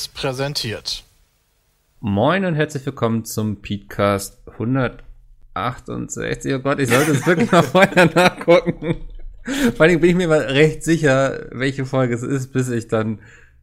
Seriös präsentiert. Moin und herzlich willkommen zum Podcast 168. Oh Gott, ich sollte es wirklich mal vorher nachgucken. Vor allem bin ich mir mal recht sicher, welche Folge es ist, bis ich dann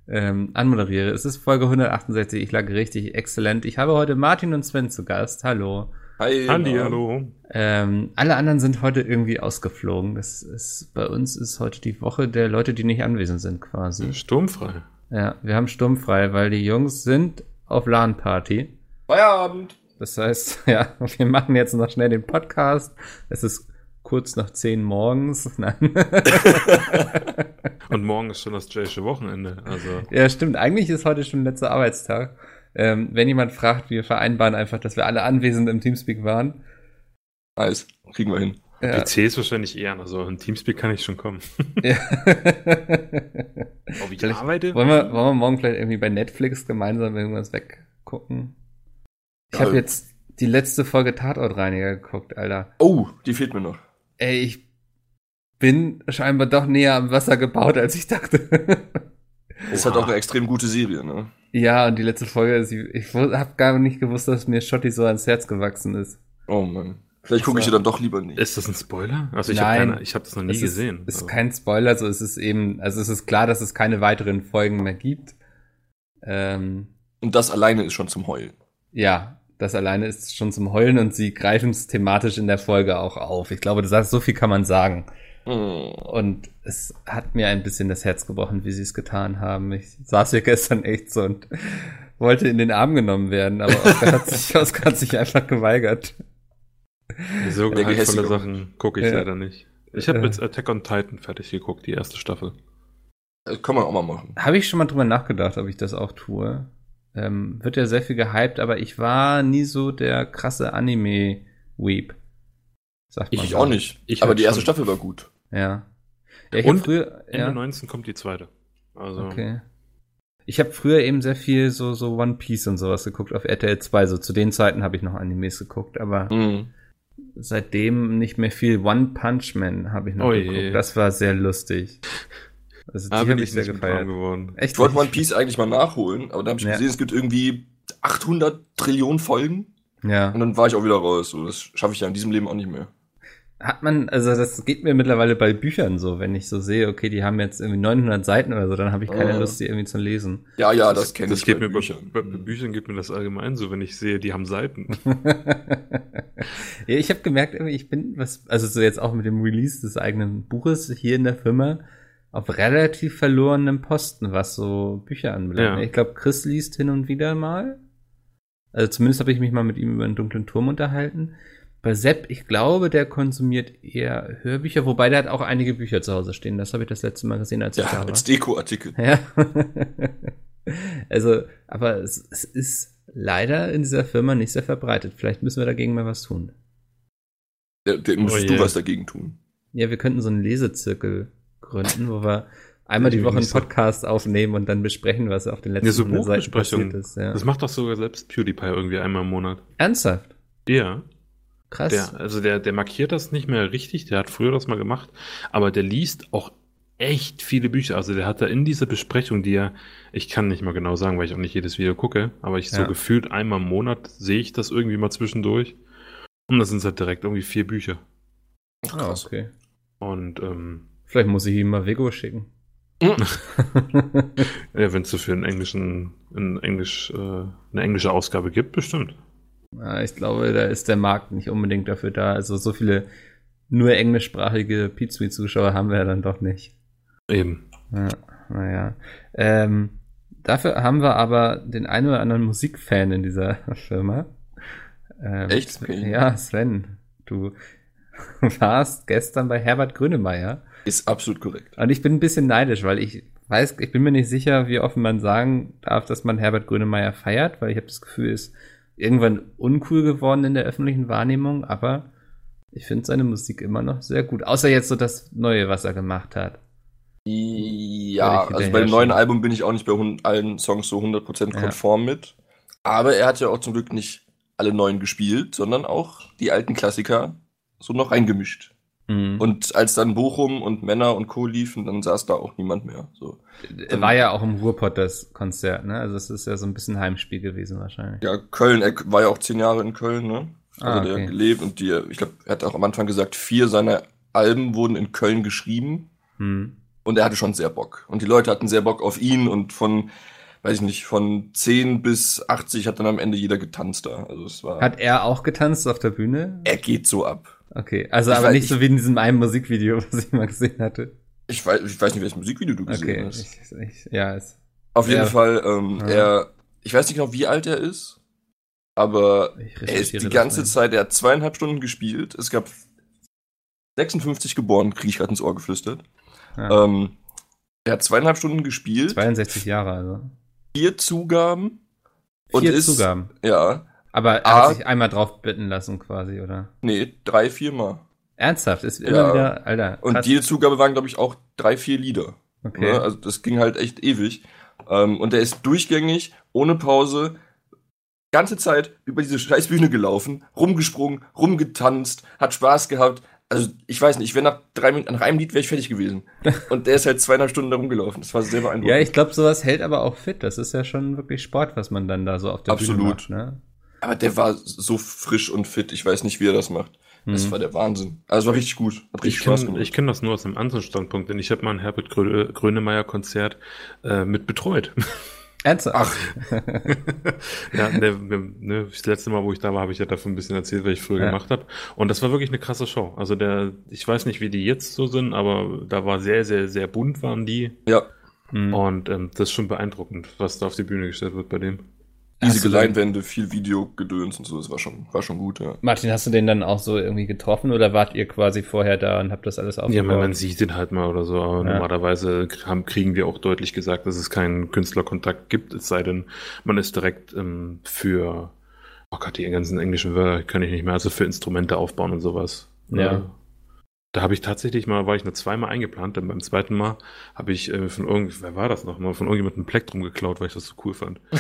ähm, anmoderiere. Es ist Folge 168. Ich lag richtig exzellent. Ich habe heute Martin und Sven zu Gast. Hallo. Hi. Andi, hallo. Ähm, alle anderen sind heute irgendwie ausgeflogen. Das ist, bei uns ist heute die Woche der Leute, die nicht anwesend sind, quasi. Sturmfrei. Ja, wir haben sturmfrei, weil die Jungs sind auf LAN-Party. Feierabend. Das heißt, ja, wir machen jetzt noch schnell den Podcast. Es ist kurz nach zehn morgens. Nein. Und morgen ist schon das Jaysche Wochenende. Also. Ja, stimmt. Eigentlich ist heute schon letzter Arbeitstag. Ähm, wenn jemand fragt, wir vereinbaren einfach, dass wir alle anwesend im Teamspeak waren. Nice. Kriegen wir hin. Ja. PC ist wahrscheinlich eher, also in Teamspeak kann ich schon kommen. ja. Ob ich Vielleicht arbeite? wollen, wir, wollen wir morgen vielleicht irgendwie bei Netflix gemeinsam irgendwas weggucken? Ich habe Ja. jetzt die letzte Folge Tatortreiniger geguckt, Alter. Oh, die fehlt mir noch. Ey, ich bin scheinbar doch näher am Wasser gebaut, als ich dachte. Ist halt auch eine extrem gute Serie, ne? ja, und die letzte Folge, ich habe gar nicht gewusst, dass mir Schotti so ans Herz gewachsen ist. Oh Mann. Vielleicht gucke ich So. sie dann doch lieber nicht. Ist das ein Spoiler? Also ich habe keine, ich habe das noch nie es gesehen. Ist, ist Also, kein Spoiler, so es ist eben, also es ist klar, dass es keine weiteren Folgen mehr gibt. Ähm, Und das alleine ist schon zum Heulen. ja, das alleine ist schon zum Heulen und sie greifen es thematisch in der Folge auch auf. Ich glaube, das heißt, so viel kann man sagen. Hm. Und es hat mir ein bisschen das Herz gebrochen, wie sie es getan haben. Ich saß hier gestern echt so und wollte in den Arm genommen werden, aber Oskar hat sich, Oskar hat sich einfach geweigert. So Gehässigung. Sachen gucke ich Ja. leider nicht. Ich habe Äh. jetzt Attack on Titan fertig geguckt, die erste Staffel. Das kann man auch mal machen. Habe ich schon mal drüber nachgedacht, ob ich das auch tue. Ähm, wird ja sehr viel gehypt, aber ich war nie so der krasse Anime-Weep. Sagt Ich, man ich so. auch nicht. Ich Aber halt die erste schon. Staffel war gut. Ja. ja Und früher, Ende ja, 19 kommt die zweite. Also okay. Ich habe früher eben sehr viel so, so One Piece und sowas geguckt auf RTL 2. So zu den Zeiten habe ich noch Animes geguckt, aber Hm. Seitdem nicht mehr viel. One Punch Man habe ich noch Oh je. geguckt. Das war sehr lustig. Also die da habe ich sehr gefeiert. geworden. Echt? Ich wollte One Piece eigentlich mal nachholen, aber dann habe ich Ja. gesehen, es gibt irgendwie 800 Trillionen Folgen. Ja. Und dann war ich auch wieder raus. So, das schaffe ich ja in diesem Leben auch nicht mehr. Hat man, also das geht mir mittlerweile bei Büchern so, wenn ich so sehe, okay, die haben jetzt irgendwie 900 Seiten oder so, dann habe ich keine Ah. Lust, die irgendwie zu lesen. Ja, ja, das kenne das ich geht bei mir Büchern. bei, bei Büchern geht mir das allgemein so, wenn ich sehe, die haben Seiten. ja, ich habe gemerkt, irgendwie, ich bin, was, also so jetzt auch mit dem Release des eigenen Buches hier in der Firma, auf relativ verlorenem Posten, was so Bücher anbelangt. Ja. Ich glaube, Chris liest hin und wieder mal. Also zumindest habe ich mich mal mit ihm über einen dunklen Turm unterhalten. Bei Sepp, ich glaube, der konsumiert eher Hörbücher, wobei der hat auch einige Bücher zu Hause stehen. Das habe ich das letzte Mal gesehen, als ich Ja, da war. als Deko-Artikel. Ja. also, aber es, es ist leider in dieser Firma nicht sehr verbreitet. Vielleicht müssen wir dagegen mal was tun. Der, der müsstest Oh du je. was dagegen tun. Ja, wir könnten so einen Lesezirkel gründen, wo wir einmal die Woche einen. Podcast aufnehmen und dann besprechen, was auf den letzten Ja, so 100 Seiten Buchbesprechungen. passiert ist. Ja. Das macht doch sogar selbst PewDiePie irgendwie einmal im Monat. Ernsthaft? Ja. Krass. Der, also der, der markiert das nicht mehr richtig, der hat früher das mal gemacht, aber der liest auch echt viele Bücher. Also der hat da in dieser Besprechung, die er, ich kann nicht mal genau sagen, weil ich auch nicht jedes Video gucke, aber ich so Ja. gefühlt einmal im Monat sehe ich das irgendwie mal zwischendurch. Und das sind halt direkt irgendwie vier Bücher. Ah, okay. Und ähm, Vielleicht muss ich ihm mal Vego schicken. ja, wenn es so für einen englischen, in Englisch, äh, eine englische Ausgabe gibt, bestimmt. Ich glaube, da ist der Markt nicht unbedingt dafür da. Also so viele nur englischsprachige Pizza-Zuschauer haben wir ja dann doch nicht. Eben. Ja, naja. Ähm, dafür haben wir aber den einen oder anderen Musikfan in dieser Firma. Ähm, Echt? Sven-. Ja, Sven, du warst gestern bei Herbert Grönemeyer. Ist absolut korrekt. Und ich bin ein bisschen neidisch, weil ich weiß, ich bin mir nicht sicher, wie offen man sagen darf, dass man Herbert Grönemeyer feiert, weil ich habe das Gefühl, ist irgendwann uncool geworden in der öffentlichen Wahrnehmung, aber ich finde seine Musik immer noch sehr gut. Außer jetzt so das Neue, was er gemacht hat. Ja, also bei dem neuen. Album bin ich auch nicht bei allen Songs so 100% Ja. konform mit. Aber er hat ja auch zum Glück nicht alle neuen gespielt, sondern auch die alten Klassiker so noch reingemischt. Mhm. Und als dann Bochum und Männer und Co. liefen, dann saß da auch niemand mehr. So. War ja auch im Ruhrpott das Konzert, ne? Also es ist ja so ein bisschen Heimspiel gewesen wahrscheinlich. Ja, Köln, er war ja auch zehn Jahre in Köln, ne? Also Ah, der okay. hat gelebt und die, ich glaube, er hat auch am Anfang gesagt, vier seiner Alben wurden in Köln geschrieben Hm. und er hatte schon sehr Bock. Und die Leute hatten sehr Bock auf ihn und von, weiß ich nicht, von 10 bis 80 hat dann am Ende jeder getanzt da. Also es war, Hat er auch getanzt auf der Bühne? er geht so ab. Okay, also Ich aber weiß- nicht ich- so wie in diesem einen Musikvideo, was ich mal gesehen hatte. Ich weiß, ich weiß nicht, welches Musikvideo du gesehen Okay, hast. ich, ich, ja, es, Auf jeden Ja. Fall, ähm, Ja. er, ich weiß nicht genau, wie alt er ist, aber er ist die ganze mal. Zeit, er hat zweieinhalb Stunden gespielt. Es gab 56 geboren, krieg ich gerade ins Ohr geflüstert. Ja. Ähm, er hat zweieinhalb Stunden gespielt, 62 Jahre, also. vier Zugaben und Vier ist, Zugaben. ja, Aber er Ah. hat sich einmal drauf bitten lassen, quasi, oder? nee, drei, vier Mal. Ernsthaft, ist immer Ja. wieder, Alter. Und jede Zugabe waren, glaube ich, auch drei, vier Lieder. okay. Ne? Also das ging halt echt ewig. Ähm, und er ist durchgängig, ohne Pause, ganze Zeit über diese scheiß Bühne gelaufen, rumgesprungen, rumgetanzt, hat Spaß gehabt. Also ich weiß nicht, ich wäre nach drei Minuten, nach einem Lied wäre ich fertig gewesen. Und der ist halt zweieinhalb Stunden da rumgelaufen. Das war sehr beeindruckend. Ja, ich glaube, sowas hält aber auch fit. Das ist ja schon wirklich Sport, was man dann da so auf der Bühne Absolut. macht. Ne? Aber der war so frisch und fit. Ich weiß nicht, wie er das macht. Das Mhm. war der Wahnsinn. Also es war richtig gut. Hat richtig Ich Spaß kenne gemacht. kenn das nur aus einem anderen Standpunkt, denn ich habe mal ein Herbert Grö Grönemeyer Konzert äh, mit betreut. Ernsthaft? Ach, ja, ne, ne, das letzte Mal, wo ich da war, habe ich ja davon ein bisschen erzählt, was ich früher Ja. gemacht habe. Und das war wirklich eine krasse Show. Also der, ich weiß nicht, wie die jetzt so sind, aber da war sehr, sehr, sehr bunt waren die. ja, Mhm. Und ähm, das ist schon beeindruckend, was da auf die Bühne gestellt wird bei dem. Riesige Leinwände, viel Videogedöns und so. Das war schon, war schon gut, ja. Martin, hast du den dann auch so irgendwie getroffen oder wart ihr quasi vorher da und habt das alles Ja, aufgebaut? man, man sieht den halt mal oder so, aber Ja. normalerweise haben, kriegen wir auch deutlich gesagt, dass es keinen Künstlerkontakt gibt, es sei denn, man ist direkt ähm, für, oh Gott, die ganzen englischen Wörter kann ich nicht mehr, also für Instrumente aufbauen und sowas. Ja. Da habe ich tatsächlich mal, war ich nur zweimal eingeplant, denn beim zweiten Mal habe ich äh, von irgend, wer war das noch mal, von irgendjemandem ein Plektrum geklaut, weil ich das so cool fand.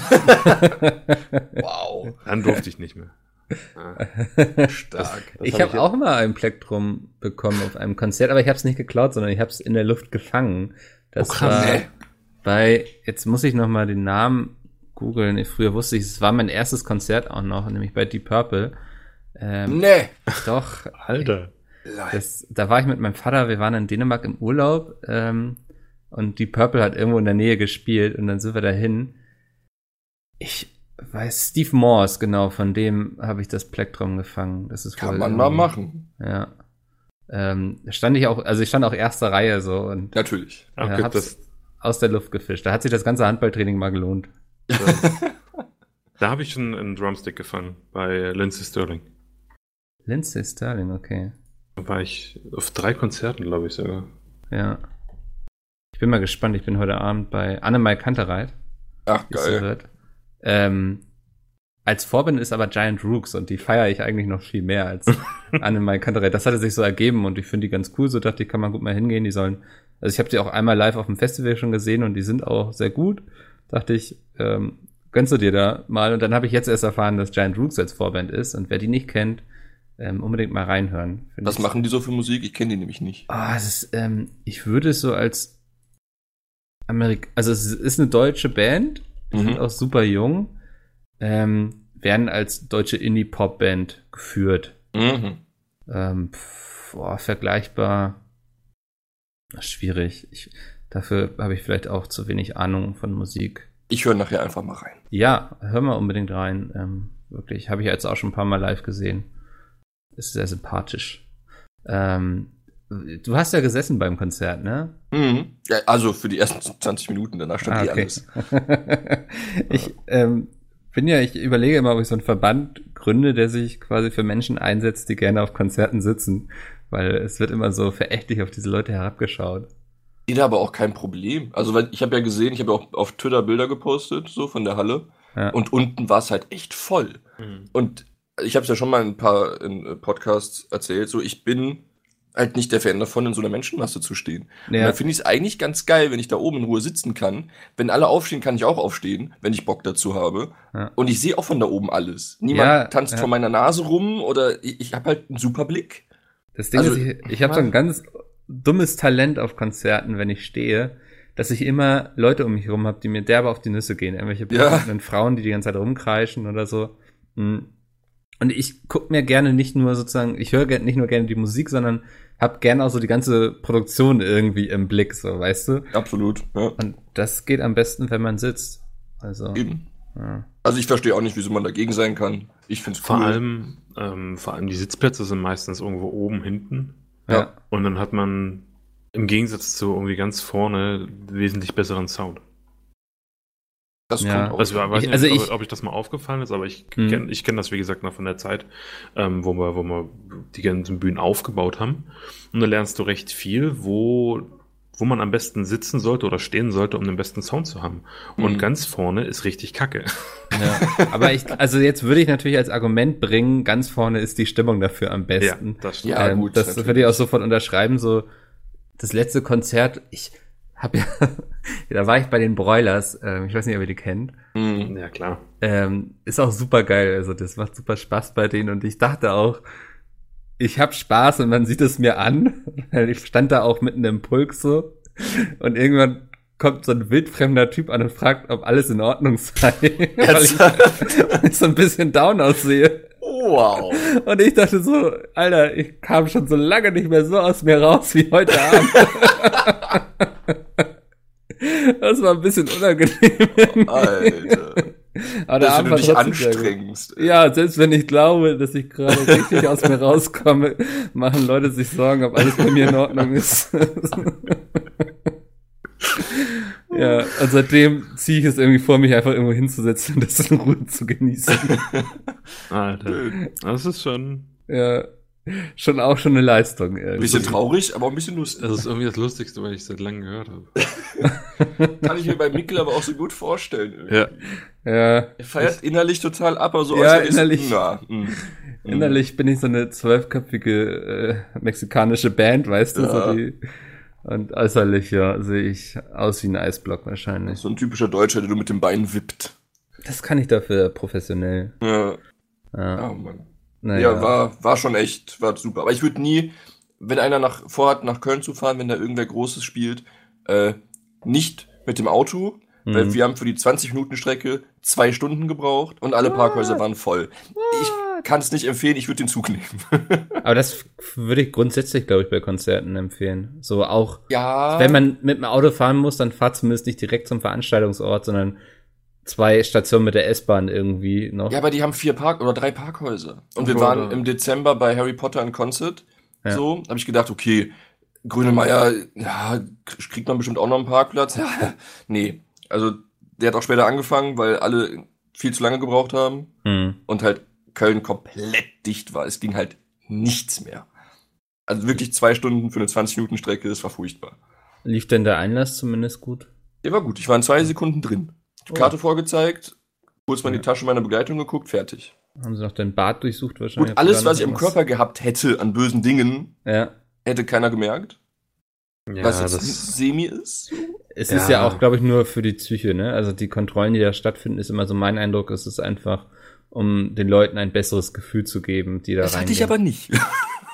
Wow. Dann durfte ich nicht mehr. Ja. Stark. Das ich hab habe ich- auch mal ein Plektrum bekommen auf einem Konzert, aber ich habe es nicht geklaut, sondern ich habe es in der Luft gefangen. Das Oh, krass. war Nee. bei, jetzt muss ich noch mal den Namen googeln. Früher wusste ich, es war mein erstes Konzert auch noch, nämlich bei Deep Purple. Ähm, Nee. Doch, Alter. Das, da war ich mit meinem Vater, wir waren in Dänemark im Urlaub ähm, und Deep Purple hat irgendwo in der Nähe gespielt und dann sind wir dahin. Ich weiß, Steve Morse, genau, von dem habe ich das Plektrum gefangen. Das ist Kann man mal machen. Ja. Ähm, da stand ich auch, also ich stand auch erster Reihe so und Natürlich. Äh, gut, hab's das, aus der Luft gefischt. Da hat sich das ganze Handballtraining mal gelohnt. da habe ich schon einen Drumstick gefangen bei Lindsey Sterling. Lindsay Sterling, okay. Da war ich auf drei Konzerten, glaube ich sogar. Ja. Ich bin mal gespannt. Ich bin heute Abend bei Annemai Kantereit. Ach, geil. Ähm, als Vorbild ist aber Giant Rooks und die feiere ich eigentlich noch viel mehr als Annemai Kantereit. Das hatte sich so ergeben und ich finde die ganz cool. So dachte ich, kann man gut mal hingehen. Die sollen, also ich habe die auch einmal live auf dem Festival schon gesehen und die sind auch sehr gut. Dachte ich, ähm, gönnst du dir da mal. Und dann habe ich jetzt erst erfahren, dass Giant Rooks als Vorband ist. Und wer die nicht kennt, ähm, unbedingt mal reinhören. Was ich- machen die so für Musik? Ich kenne die nämlich nicht. Ah, es ist, ähm, ich würde es so als Amerik also es ist eine deutsche Band, die Mhm. sind auch super jung, ähm, werden als deutsche Indie-Pop-Band geführt. Mhm. Ähm, pf, boah, vergleichbar schwierig. Ich, dafür habe ich vielleicht auch zu wenig Ahnung von Musik. Ich höre nachher einfach mal rein. Ja, hör mal unbedingt rein. Ähm, wirklich, habe ich jetzt auch schon ein paar Mal live gesehen. Ist sehr sympathisch. Ähm, du hast ja gesessen beim Konzert, ne? Mhm. Ja, also für die ersten 20 Minuten, danach stand Ah, eh okay. alles. ich ähm, bin ja, ich überlege immer, ob ich so einen Verband gründe, der sich quasi für Menschen einsetzt, die gerne auf Konzerten sitzen. Weil es wird immer so verächtlich auf diese Leute herabgeschaut. Jeder aber auch kein Problem. Also weil ich habe ja gesehen, ich habe ja auch auf Twitter Bilder gepostet, so von der Halle. Ja. Und unten war es halt echt voll. Und ich habe es ja schon mal in ein paar in äh, Podcasts erzählt, so ich bin halt nicht der Fan davon, in so einer Menschenmasse zu stehen. Und Ja. dann finde ich es eigentlich ganz geil, wenn ich da oben in Ruhe sitzen kann. Wenn alle aufstehen, kann ich auch aufstehen, wenn ich Bock dazu habe. Ja. Und ich sehe auch von da oben alles. Niemand Ja, tanzt vor meiner Nase rum oder ich, ich habe halt einen super Blick. Das Ding Also, ist, ich, ich habe so ein ganz dummes Talent auf Konzerten, wenn ich stehe, dass ich immer Leute um mich herum habe, die mir derbe auf die Nüsse gehen. Irgendwelche Ja. Frauen, die die ganze Zeit rumkreischen oder so. Mm. Und ich guck mir gerne nicht nur sozusagen, ich höre nicht nur gerne die Musik, sondern hab gerne auch so die ganze Produktion irgendwie im Blick, so, weißt du? Absolut. Ja. Und das geht am besten, wenn man sitzt. Also, Eben. ja. Also ich verstehe auch nicht, wieso man dagegen sein kann. Ich finde es Vor cool. allem, ähm, vor allem die Sitzplätze sind meistens irgendwo oben hinten. ja. Und dann hat man im Gegensatz zu irgendwie ganz vorne wesentlich besseren Sound. Das Ja. kommt auch. Also, ich weiß Ich- nicht, also ob, ich- ob ich das mal aufgefallen ist, aber ich Hm. kenne ich kenn das, wie gesagt, noch von der Zeit, ähm, wo, wir, wo wir die ganzen Bühnen aufgebaut haben. Und da lernst du recht viel, wo, wo man am besten sitzen sollte oder stehen sollte, um den besten Sound zu haben. Und Mhm. ganz vorne ist richtig kacke. ja. Aber ich, also jetzt würde ich natürlich als Argument bringen, ganz vorne ist die Stimmung dafür am besten. das stimmt. Ja, ähm, gut, Das natürlich. würde ich auch sofort unterschreiben. So, das letzte Konzert, ich habe ja, da war ich bei den Broilers, ähm, ich weiß nicht, ob ihr die kennt. Mhm. Ja, klar. Ähm, ist auch super geil, also das macht super Spaß bei denen und ich dachte auch, ich habe Spaß und man sieht es mir an, weil ich stand da auch mitten im Pulk so und irgendwann kommt so ein wildfremder Typ an und fragt, ob alles in Ordnung sei, weil ich, weil ich so ein bisschen down aussehe. Wow. Und ich dachte so, Alter, ich kam schon so lange nicht mehr so aus mir raus wie heute Abend. Das war ein bisschen unangenehm. Alter. Aber der Dass Abend du war dich anstrengst. Ja, selbst wenn ich glaube, dass ich gerade richtig aus mir rauskomme, machen Leute sich Sorgen, ob alles bei mir in Ordnung ist. Ja, und seitdem ziehe ich es irgendwie vor, mich einfach irgendwo hinzusetzen und das in Ruhe zu genießen. Alter. Das ist schon. Ja, schon auch schon eine Leistung. Ein Ehrlich. bisschen traurig, aber auch ein bisschen lustig. Das ist irgendwie das Lustigste, was ich seit langem gehört habe. Kann ich mir bei Mikkel aber auch so gut vorstellen. irgendwie. Ja. Ja, Er feiert innerlich total ab, aber so Ja, äußerlich so, innerlich. Na, mh. innerlich bin ich so eine zwölfköpfige äh, mexikanische Band, weißt du, Ja. so die, und äußerlich, ja, sehe ich aus wie ein Eisblock wahrscheinlich. So ein typischer Deutscher, der du mit dem Bein wippt. Das kann ich dafür professionell. Ja, Ja, oh Mann. naja. Ja, war, war schon echt, war super. Aber ich würde nie, wenn einer nach, vorhat, nach Köln zu fahren, wenn da irgendwer Großes spielt, äh, nicht mit dem Auto, weil Mhm. wir haben für die 20 Minuten Strecke zwei Stunden gebraucht und alle Parkhäuser waren voll. Ich kann es nicht empfehlen, ich würde den Zug nehmen. Aber das würde ich grundsätzlich, glaube ich, bei Konzerten empfehlen. So auch, ja. wenn man mit dem Auto fahren muss, dann fahrt zumindest nicht direkt zum Veranstaltungsort, sondern zwei Stationen mit der S-Bahn irgendwie noch. Ja, aber die haben vier Park oder drei Parkhäuser. Und wir Oh, waren oder- im Dezember bei Harry Potter in Concert. Ja. So, habe ich gedacht, okay, Grönemeyer, ja, kriegt man bestimmt auch noch einen Parkplatz. Ja, nee. Also, der hat auch später angefangen, weil alle viel zu lange gebraucht haben Hm. und halt Köln komplett dicht war. Es ging halt nichts mehr. Also wirklich zwei Stunden für eine 20-Minuten-Strecke, das war furchtbar. Lief denn der Einlass zumindest gut? Der war gut. Ich war in zwei Sekunden drin. Oh. Karte vorgezeigt, kurz mal in die Tasche meiner Begleitung geguckt, fertig. Haben sie noch den Bart durchsucht wahrscheinlich? Gut, alles, was ich am irgendwas- Körper gehabt hätte an bösen Dingen, Ja. hätte keiner gemerkt. Ja, was jetzt das, semi ist. Es Ja. ist ja auch, glaube ich, nur für die Psyche, ne? Also die Kontrollen, die da stattfinden, ist immer so mein Eindruck, es ist einfach, um den Leuten ein besseres Gefühl zu geben, die da Das hatte reingehen. ich aber nicht.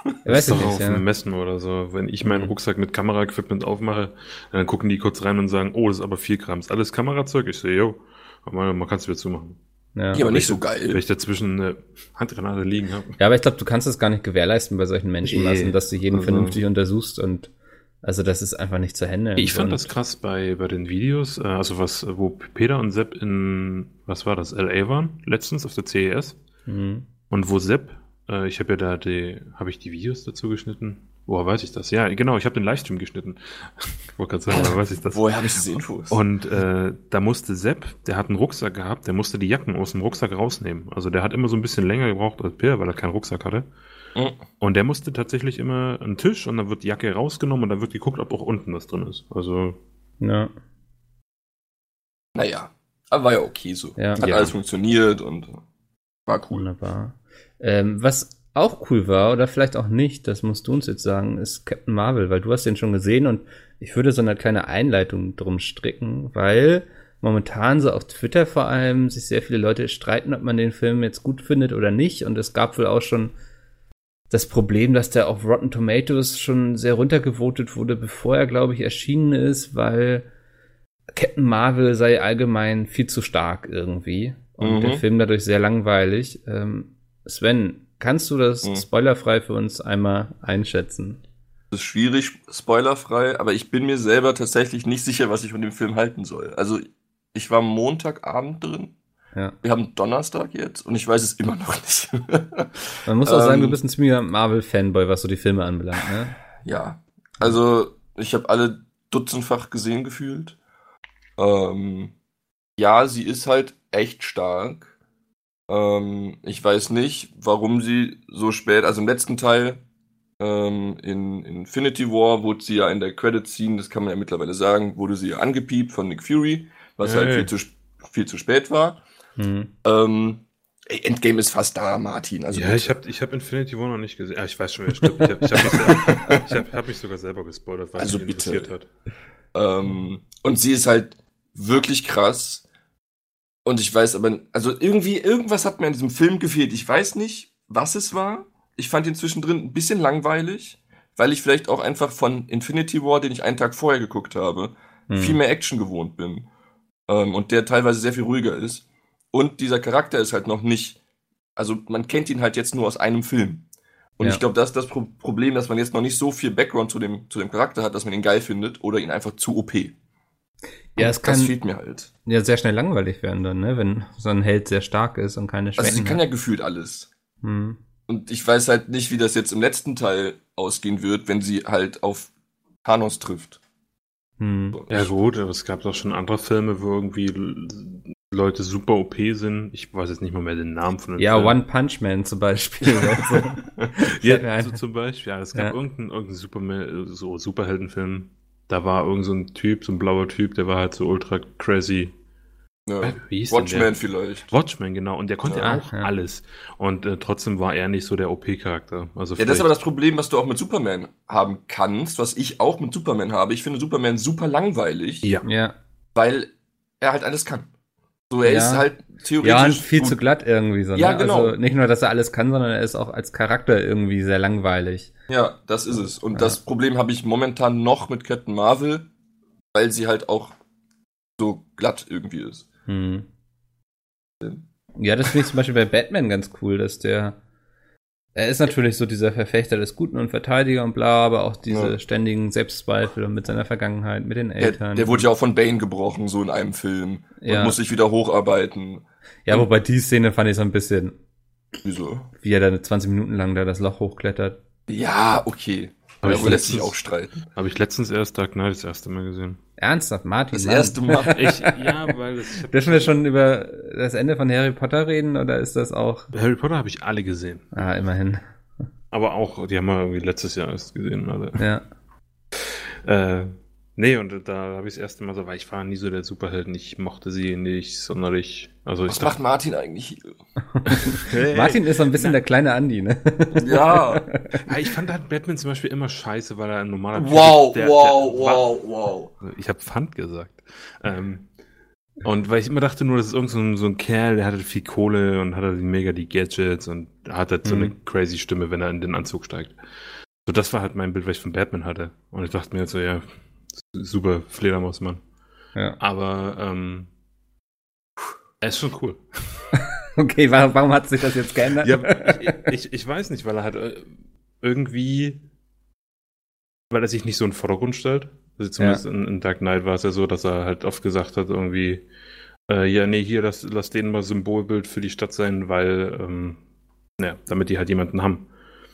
Ja, das weiß ist ich doch nicht, auf ja. Messen oder so. Wenn ich meinen Rucksack mit Kameraequipment aufmache, dann gucken die kurz rein und sagen, oh, das ist aber 4 Gramm. Ist alles Kamerazeug? Ich sehe, jo, man, man kann es wieder zumachen. Ja. Die aber nicht so Wenn geil. ich dazwischen eine Handgranate liegen habe. ja, aber ich glaube, du kannst es gar nicht gewährleisten bei solchen Menschenmassen, Nee. dass du jeden Also- vernünftig untersuchst und also das ist einfach nicht zu handeln. Ich fand das krass bei, bei den Videos, äh, also was, wo Peter und Sepp in, was war das, LA waren, letztens auf der CES. Mhm. Und wo Sepp, äh, ich habe ja da die, habe ich die Videos dazu geschnitten? Woher weiß ich das? Ja, genau, ich habe den Livestream geschnitten. ich wollte gerade sagen, woher weiß ich das? Woher habe ich diese Infos? Und äh, da musste Sepp, der hat einen Rucksack gehabt, der musste die Jacken aus dem Rucksack rausnehmen. Also der hat immer so ein bisschen länger gebraucht als Peter, weil er keinen Rucksack hatte. Mhm. Und der musste tatsächlich immer einen Tisch und dann wird die Jacke rausgenommen und dann wird geguckt, ob auch unten was drin ist. Also Ja. Naja, aber war ja okay so. Ja. Hat Ja. alles funktioniert und war cool. Wunderbar. Ähm, was auch cool war, oder vielleicht auch nicht, das musst du uns jetzt sagen, ist Captain Marvel, weil du hast den schon gesehen und ich würde so eine kleine Einleitung drum stricken, weil momentan so auf Twitter vor allem sich sehr viele Leute streiten, ob man den Film jetzt gut findet oder nicht und es gab wohl auch schon das Problem, dass der auf Rotten Tomatoes schon sehr runtergevotet wurde, bevor er, glaube ich, erschienen ist, weil Captain Marvel sei allgemein viel zu stark irgendwie und Mhm. der Film dadurch sehr langweilig. Ähm, Sven, kannst du das Mhm. spoilerfrei für uns einmal einschätzen? Das ist schwierig, spoilerfrei, aber ich bin mir selber tatsächlich nicht sicher, was ich von dem Film halten soll. Also, ich war Montagabend drin. Ja. Wir haben Donnerstag jetzt und ich weiß es immer noch nicht. Man muss auch sagen, du Ähm, bist ein ziemlicher Marvel-Fanboy, was so die Filme anbelangt, ne? ja. Also, ich habe alle dutzendfach gesehen gefühlt. Ähm, ja, sie ist halt echt stark. Ähm, ich weiß nicht, warum sie so spät, also im letzten Teil, ähm, in Infinity War, wurde sie ja in der Credit-Scene, das kann man ja mittlerweile sagen, wurde sie ja angepiept von Nick Fury, was halt Hey. viel zu, viel zu spät war. Hm. Ähm, ey, Endgame ist fast da, Martin. Also ja, bitte. ich habe ich hab Infinity War noch nicht gesehen. Ja, ich weiß schon, wer stimmt. Ich habe ich hab hab, hab mich sogar selber gespoilert, weil Also mich bitte. interessiert hat. Ähm, und sie ist halt wirklich krass. Und ich weiß aber, also irgendwie, irgendwas hat mir in diesem Film gefehlt. Ich weiß nicht, was es war. Ich fand ihn zwischendrin ein bisschen langweilig, weil ich vielleicht auch einfach von Infinity War, den ich einen Tag vorher geguckt habe, Hm. viel mehr Action gewohnt bin. Ähm, und der teilweise sehr viel ruhiger ist. Und dieser Charakter ist halt noch nicht, also man kennt ihn halt jetzt nur aus einem Film. Und Ja. ich glaube, das ist das Pro Problem, dass man jetzt noch nicht so viel Background zu dem, zu dem Charakter hat, dass man ihn geil findet oder ihn einfach zu OP. Ja, es kann das fehlt mir halt. ja sehr schnell langweilig werden dann, ne? Wenn so ein Held sehr stark ist und keine Schwächen Also sie kann hat. ja gefühlt alles. Hm. Und ich weiß halt nicht, wie das jetzt im letzten Teil ausgehen wird, wenn sie halt auf Thanos trifft. Hm. Ja gut, aber es gab doch schon andere Filme, wo irgendwie Leute super OP sind. Ich weiß jetzt nicht mal mehr den Namen von den Ja, Filmen. One Punch Man zum Beispiel. also. Ja, so zum Beispiel. Ja, es gab Ja. irgendeinen, irgendeinen Superman, so Superheldenfilm. Da war irgend so ein Typ, so ein blauer Typ, der war halt so ultra crazy. ja. Wie hieß der? vielleicht. Watchmen, genau. Und der konnte Ja. auch Ja. alles. Und äh, trotzdem war er nicht so der OP-Charakter. Also Ja, das ist aber das Problem, was du auch mit Superman haben kannst, was ich auch mit Superman habe. Ich finde Superman super langweilig, Ja. ja. weil er halt alles kann. So, er Ja. ist halt theoretisch. Ja, und viel gut. zu glatt irgendwie so. Ne? Ja, genau. Also nicht nur, dass er alles kann, sondern er ist auch als Charakter irgendwie sehr langweilig. Ja, das ist es. Und Ja. das Problem habe ich momentan noch mit Captain Marvel, weil sie halt auch so glatt irgendwie ist. Hm. Ja, das finde ich zum Beispiel bei Batman ganz cool, dass der. Er ist natürlich so dieser Verfechter des Guten und Verteidiger und bla, aber auch diese Ja. ständigen Selbstzweifel mit seiner Vergangenheit, mit den Der, Eltern. der wurde ja auch von Bane gebrochen, so in einem Film. Ja. Und muss sich wieder hocharbeiten. ja, wobei die Szene fand ich so ein bisschen, Wieso? wie er da 20 Minuten lang da das Loch hochklettert. Ja, okay. Aber Darüber ich lässt sich letztens- auch streiten. Habe ich letztens erst Dark Knight das erste Mal gesehen. Ernsthaft, Martin? Das Mann. erste Mal. Ich, ja, weil das, Dürfen wir schon über das Ende von Harry Potter reden oder ist das auch. Harry Potter habe ich alle gesehen. Ah, immerhin. Aber auch, die haben wir irgendwie letztes Jahr erst gesehen, alle. Ja. Äh, nee, und da habe ich das erste Mal so, weil ich war nie so der Superhelden. Ich mochte sie nicht sonderlich. Also Was macht Martin eigentlich hier? Hey. Martin ist so ein bisschen der kleine Andi, ne? Ja. Ja, ich fand halt Batman zum Beispiel immer scheiße, weil er ein normaler Typ Wow, ist, der- wow, der- wow, wow. Ich habe Pfand gesagt. Ähm, und weil ich immer dachte nur, das ist irgend so ein, so ein Kerl, der hatte viel Kohle und hat halt mega die Gadgets und hat halt so Mhm. eine crazy Stimme, wenn er in den Anzug steigt. So, das war halt mein Bild, was ich von Batman hatte. Und ich dachte mir halt so, ja, super Fledermausmann. Ja. Aber ähm, er ist schon cool. Okay, warum, warum hat sich das jetzt geändert? Ja, ich, ich, ich weiß nicht, weil er halt irgendwie, weil er sich nicht so in den Vordergrund stellt. Also zumindest in, in Dark Knight war es ja so, dass er halt oft gesagt hat, irgendwie, äh, ja, nee, hier, lass, lass den mal Symbolbild für die Stadt sein, weil, ähm, naja, damit die halt jemanden haben.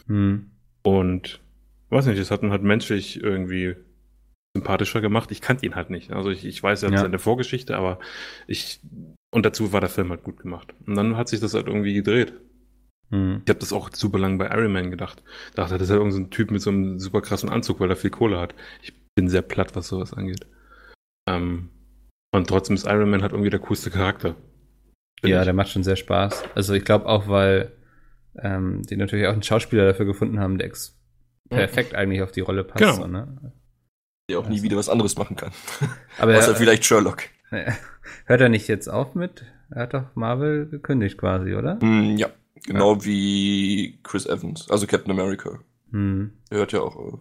Hm. Und, weiß nicht, das hat ihn halt menschlich irgendwie sympathischer gemacht. Ich kannte ihn halt nicht. Also ich, ich weiß ja, Ja. seine Vorgeschichte, aber ich, und dazu war der Film halt gut gemacht. Und dann hat sich das halt irgendwie gedreht. Hm. Ich habe das auch super lang bei Iron Man gedacht. Dachte, das ist halt irgendein so ein Typ mit so einem super krassen Anzug, weil er viel Kohle hat. Ich bin sehr platt, was sowas angeht. Ähm, und trotzdem ist Iron Man halt irgendwie der coolste Charakter. Ja, ich. der macht schon sehr Spaß. Also ich glaube auch, weil ähm, die natürlich auch einen Schauspieler dafür gefunden haben, der ex perfekt eigentlich auf die Rolle passt. Genau. So, ne? Der auch nie wieder was anderes machen kann. Aber Außer er, vielleicht Sherlock. hört er nicht jetzt auf mit? Er hat doch Marvel gekündigt quasi, oder? Hm, ja, Genau wie Chris Evans, also Captain America. Hm. Der hört ja auch auf.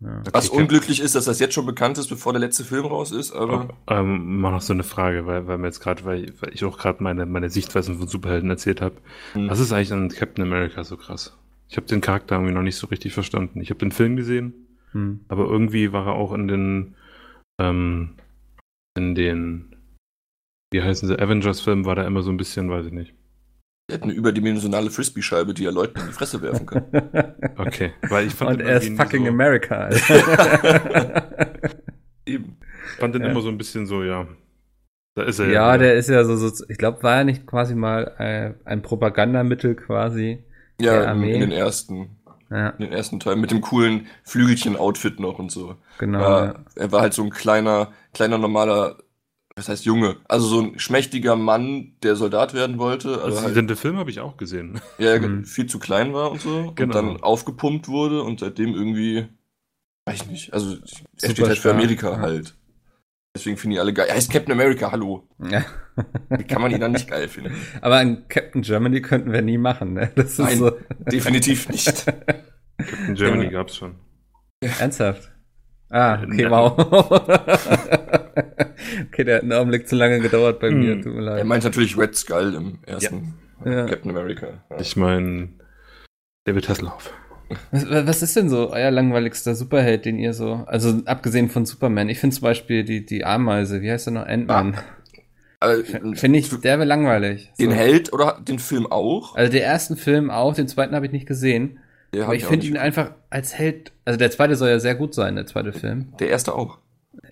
Ja. Was Okay, unglücklich ist, dass das jetzt schon bekannt ist, bevor der letzte Film raus ist, aber Oh, ähm, mal noch so eine Frage, weil, weil mir jetzt gerade, weil, weil ich auch gerade meine, meine Sichtweisen von Superhelden erzählt habe. Hm. Was ist eigentlich an Captain America so krass? Ich habe den Charakter irgendwie noch nicht so richtig verstanden. Ich habe den Film gesehen, Hm. aber irgendwie war er auch in den, ähm, in den, wie heißen sie, Avengers-Filmen war da immer so ein bisschen, weiß ich nicht. er hat eine überdimensionale Frisbee-Scheibe, die er Leuten in die Fresse werfen kann. Okay, weil ich fand Und ihn er ist fucking so, America. Alter. Eben. fand den Ja. immer so ein bisschen so, ja. Da ist er ja, wieder. der ist ja so, so ich glaube, war er nicht quasi mal äh, ein Propagandamittel quasi. Ja, Der Armee. in den ersten, Ja, in den ersten Teil mit dem coolen Flügelchen-Outfit noch und so. genau. Ja, ja. er war halt so ein kleiner, kleiner normaler, was heißt Junge? Also so ein schmächtiger Mann, der Soldat werden wollte, aber Also, halt, den, den Film habe ich auch gesehen. ja, Mhm. viel zu klein war und so. Genau. Und dann aufgepumpt wurde und seitdem irgendwie, weiß ich nicht, also er Super steht halt für stark, Amerika ja. halt. Deswegen finde ich alle geil. Er heißt Captain America, hallo. ja. Wie kann man ihn dann nicht geil finden? Aber ein Captain Germany könnten wir nie machen, ne? Das ist Nein. so Definitiv nicht. Captain Germany Ja. gab's schon. ernsthaft. Ah, okay, wow. okay, der hat einen Augenblick zu lange gedauert bei mir, Hm. tut mir Er leid. meint natürlich Red Skull im ersten Ja. Captain America. Ja. Ich meine, David Hasselhoff. Was, was ist denn so euer langweiligster Superheld, den ihr so, also abgesehen von Superman, ich finde zum Beispiel die, die Ameise, wie heißt der noch, Ant-Man, finde ich derbe langweilig. den so. Held oder den Film auch? Also den ersten Film auch, den zweiten habe ich nicht gesehen. Der Aber ich auch finde ihn einfach als Held, also der zweite soll ja sehr gut sein, der zweite Film. Der erste auch.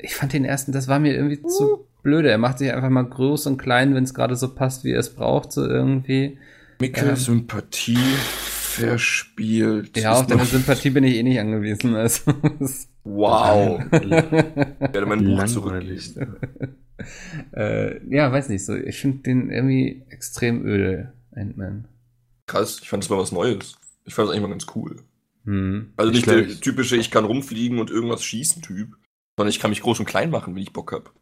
Ich fand den ersten, das war mir irgendwie zu blöde. Er macht sich einfach mal groß und klein, wenn es gerade so passt, wie er es braucht, so irgendwie. Mickel Ähm. Sympathie verspielt. Ja, auf deine Sympathie bin ich eh nicht angewiesen. Also, Wow. Ich werde mein Buch Langweilig. Äh, ja, weiß nicht so. Ich finde den irgendwie extrem öde, Ant-Man. Krass, ich fand das mal was Neues. Ich fand das eigentlich mal ganz cool. Hm. Also Ich nicht glaub, der typische, ich kann rumfliegen und irgendwas schießen Typ, sondern ich kann mich groß und klein machen, wenn ich Bock hab.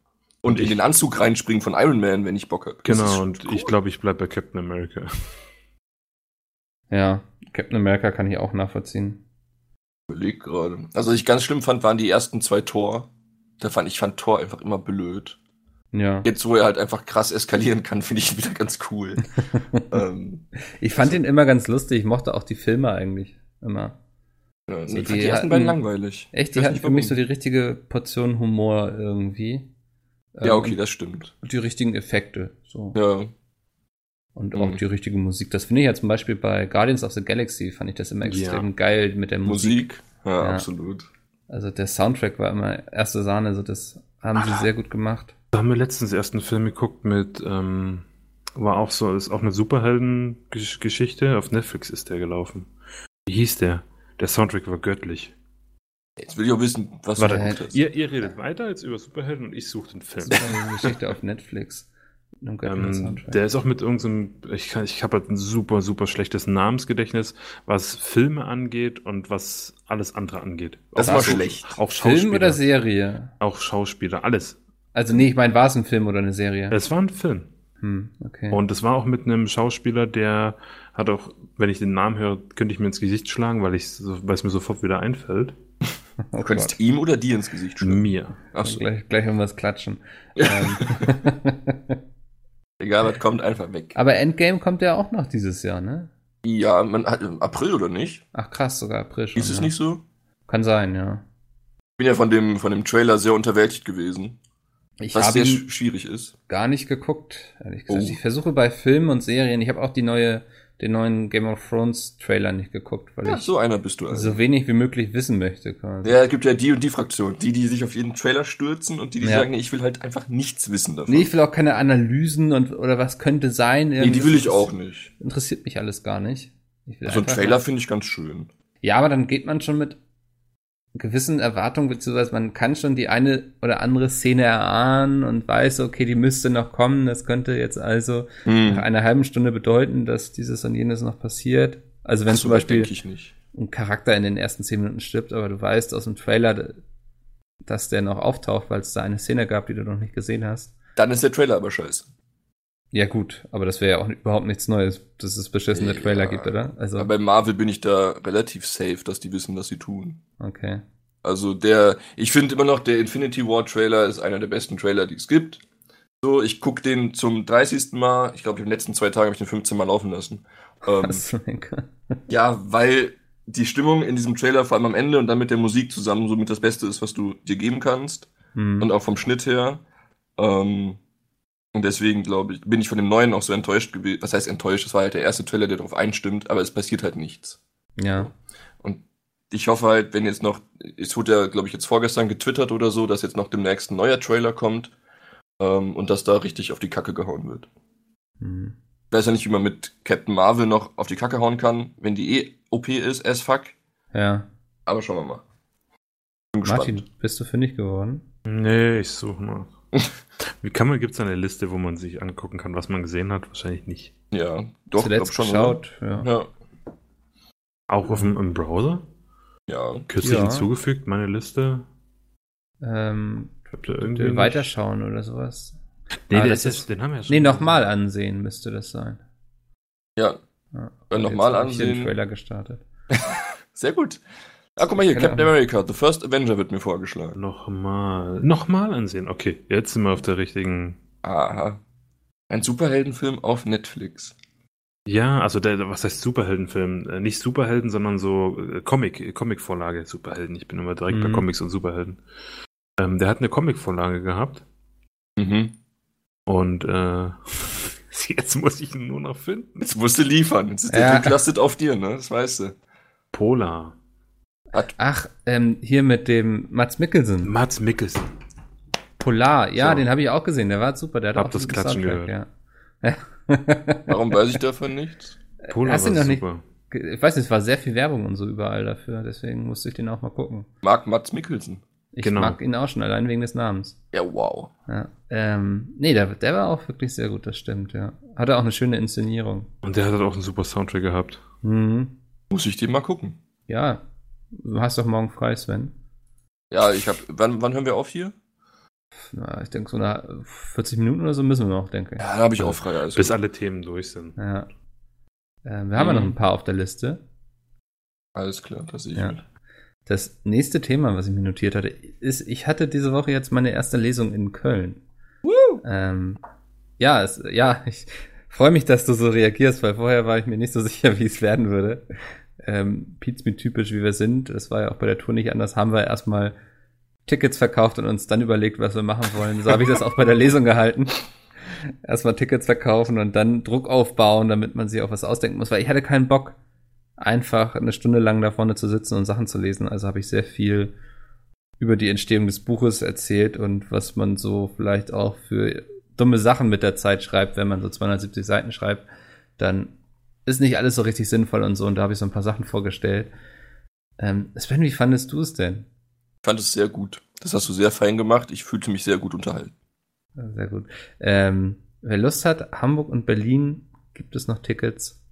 Und Und in den Anzug reinspringen von Iron Man, wenn ich Bock hab. Genau, und cool. ich glaube, ich bleib bei Captain America. Ja, Captain America kann ich auch nachvollziehen. überleg gerade. Also, was ich ganz schlimm fand, waren die ersten zwei Tor. Da fand ich fand Tor einfach immer blöd. Ja. Jetzt, wo er halt einfach krass eskalieren kann, finde ich ihn wieder ganz cool. ähm, Ich fand ihn immer ganz lustig. Ich mochte auch die Filme eigentlich immer. ja, So, nee, ich die fand die ersten hatten- beiden langweilig. Echt, die hatten für mich so die richtige Portion Humor irgendwie. Ja, Ähm, okay, das stimmt. die richtigen Effekte. So. Ja, Und auch Mhm. die richtige Musik. Das finde ich ja zum Beispiel bei Guardians of the Galaxy, fand ich das immer extrem Ja. geil mit der Musik. Musik. Ja, Ja. absolut. Also der Soundtrack war immer erste Sahne, so das haben sie sehr gut gemacht. Da haben wir letztens erst einen Film geguckt mit, ähm, war auch so, ist auch eine Superhelden-Geschichte. Auf Netflix ist der gelaufen. Wie hieß der? Der Soundtrack war göttlich. Jetzt will ich auch wissen, was Warte, hast. Ihr, ihr redet weiter als über Superhelden und ich suche den Film. Das war eine Geschichte auf Netflix. Ähm, Soundtrack. der ist auch mit irgendeinem, ich, kann- ich habe halt ein super, super schlechtes Namensgedächtnis, was Filme angeht und was alles andere angeht. Das Auch war so- schlecht. Auch. Film oder Serie? Auch Schauspieler, alles. Also nee, ich meine, war es ein Film oder eine Serie? Es war ein Film. Hm, okay. Und es war auch mit einem Schauspieler, der hat auch, wenn ich den Namen höre, könnte ich mir ins Gesicht schlagen, weil ich so, weil es mir sofort wieder einfällt. oh Du könntest ihm oder dir ins Gesicht schlagen. Mir. Achso, Gleich, gleich irgendwas klatschen. ähm, egal, was kommt, einfach weg. aber Endgame kommt ja auch noch dieses Jahr, ne? Ja, man hat im April oder nicht? Ach krass, sogar April schon. Ist es ja. nicht so? Kann sein, ja. Ich bin ja von dem, von dem Trailer sehr unterwältigt gewesen, Ich was habe sehr schwierig ist. gar nicht geguckt, ehrlich gesagt. Oh. Ich versuche bei Filmen und Serien, ich habe auch die neue, den neuen Game of Thrones Trailer nicht geguckt, weil Ja, ich so einer bist du. Also. so wenig wie möglich wissen möchte. Quasi. Ja, es gibt ja die und die Fraktion. Die, die sich auf jeden Trailer stürzen und die, die Ja. sagen, ich will halt einfach nichts wissen davon. Nee, ich will auch keine Analysen und oder was könnte sein. Nee, die will ich auch nicht. Interessiert mich alles gar nicht. Ich will So ein einfach- Trailer finde ich ganz schön. Ja, aber dann geht man schon mit gewissen Erwartungen, beziehungsweise man kann schon die eine oder andere Szene erahnen und weiß, okay, die müsste noch kommen. Das könnte jetzt also nach Hm. einer halben Stunde bedeuten, dass dieses und jenes noch passiert. Also wenn so zum Beispiel ein Charakter in den ersten zehn Minuten stirbt, aber du weißt aus dem Trailer, dass der noch auftaucht, weil es da eine Szene gab, die du noch nicht gesehen hast. Dann ist der Trailer aber scheiße. Ja, gut, aber das wäre ja auch überhaupt nichts Neues, dass es beschissene Ja. Trailer gibt, oder? Also, Aber bei Marvel bin ich da relativ safe, dass die wissen, was sie tun. okay. Also der, ich finde immer noch, der Infinity War Trailer ist einer der besten Trailer, die es gibt. So, ich guck den zum 30. Mal. Ich glaube, in den letzten zwei Tagen habe ich den 15 Mal laufen lassen. Ähm, ja, weil die Stimmung in diesem Trailer, vor allem am Ende und dann mit der Musik zusammen, somit das Beste ist, was du dir geben kannst. Hm. Und auch vom Schnitt her. Ähm, und deswegen, glaube ich, bin ich von dem neuen auch so enttäuscht gewesen. Was heißt enttäuscht? Das war halt der erste Trailer, der darauf einstimmt, aber es passiert halt nichts. ja. ich hoffe halt, wenn jetzt noch, es wurde ja, glaube ich, jetzt vorgestern getwittert oder so, dass jetzt noch demnächst ein neuer Trailer kommt ähm, und dass da richtig auf die Kacke gehauen wird. Hm. Ich weiß ja nicht, wie man mit Captain Marvel noch auf die Kacke hauen kann, wenn die eh OP ist, as fuck. Ja. Aber schauen wir mal. Bin gespannt. Martin, bist du fündig geworden? Nee, ich suche mal. Wie kann man, gibt es eine Liste, wo man sich angucken kann, was man gesehen hat? Wahrscheinlich nicht. Ja, doch, Zuletzt schon. geschaut. Ja. Ja, Auch auf dem im Browser? ja. Kürzlich Ja. hinzugefügt, meine Liste. Ähm, Habt ihr irgendwie. nicht- weiterschauen oder sowas. Nee, Ah, das ist, ist- den haben wir ja schon. Nee, nochmal ansehen müsste das sein. Ja, Ja. Äh, nochmal hab ich den ansehen. Trailer gestartet. sehr gut. Ah, guck mal hier, Keine Captain Ahnung. America, The First Avenger wird mir vorgeschlagen. Nochmal. Nochmal ansehen. Okay, jetzt sind wir auf der richtigen. Aha. Ein Superheldenfilm auf Netflix. Ja, also der, was heißt Superheldenfilm? Äh, Nicht Superhelden, sondern so äh, Comic, Comicvorlage Superhelden. Ich bin immer direkt bei Mhm. Comics und Superhelden. Ähm, der hat eine Comicvorlage gehabt Mhm. und äh, jetzt muss ich ihn nur noch finden. Jetzt musst du liefern. Jetzt ist der Ja. Druck lastet auf dir, ne? Das weißt du. Polar. Ach, ähm, hier mit dem Mats Mikkelsen. Mats Mikkelsen. Polar, ja, So. den habe ich auch gesehen. Der war super. Der hat Hab auch das Klatschen Soundtrack, Ja. Warum weiß ich davon nichts? Polar Hast war noch nicht? super. Ich weiß nicht, es war sehr viel Werbung und so überall dafür. Deswegen musste ich den auch mal gucken. Mag Mats Mikkelsen. Ich Genau. mag ihn auch schon, allein wegen des Namens. Ja, wow. Ja. Ähm, nee, der, der war auch wirklich sehr gut, das stimmt, ja. Hatte auch eine schöne Inszenierung. Und der hat halt auch einen super Soundtrack gehabt. Mhm. Muss ich den mal gucken. Ja. Du hast doch morgen frei, Sven. Ja, ich hab. Wann, wann hören wir auf hier? Na, ich denke, so nach 40 Minuten oder so müssen wir noch, denke ich. Ja, da habe ich auch frei. Also. Bis alle Themen durch sind. Ja. Ähm, wir haben ja noch Mhm. ein paar auf der Liste. Alles klar, das ich Ja. mit. Das nächste Thema, was ich mir notiert hatte, ist, ich hatte diese Woche jetzt meine erste Lesung in Köln. Ähm, ja, es, ja, ich freue mich, dass du so reagierst, weil vorher war ich mir nicht so sicher, wie es werden würde. Ähm, Pizmeet typisch, wie wir sind, das war ja auch bei der Tour nicht anders, haben wir erstmal Tickets verkauft und uns dann überlegt, was wir machen wollen. So habe ich das auch bei der Lesung gehalten. Erstmal Tickets verkaufen und dann Druck aufbauen, damit man sich auf was ausdenken muss, weil ich hatte keinen Bock, einfach eine Stunde lang da vorne zu sitzen und Sachen zu lesen. Also habe ich sehr viel über die Entstehung des Buches erzählt und was man so vielleicht auch für dumme Sachen mit der Zeit schreibt, wenn man so 270 Seiten schreibt, dann ist nicht alles so richtig sinnvoll und so. Und da habe ich so ein paar Sachen vorgestellt. Ähm, Sven, wie fandest du es denn? Ich fand es sehr gut. Das hast du sehr fein gemacht. Ich fühlte mich sehr gut unterhalten. Sehr gut. Ähm, wer Lust hat, Hamburg und Berlin gibt es noch Tickets.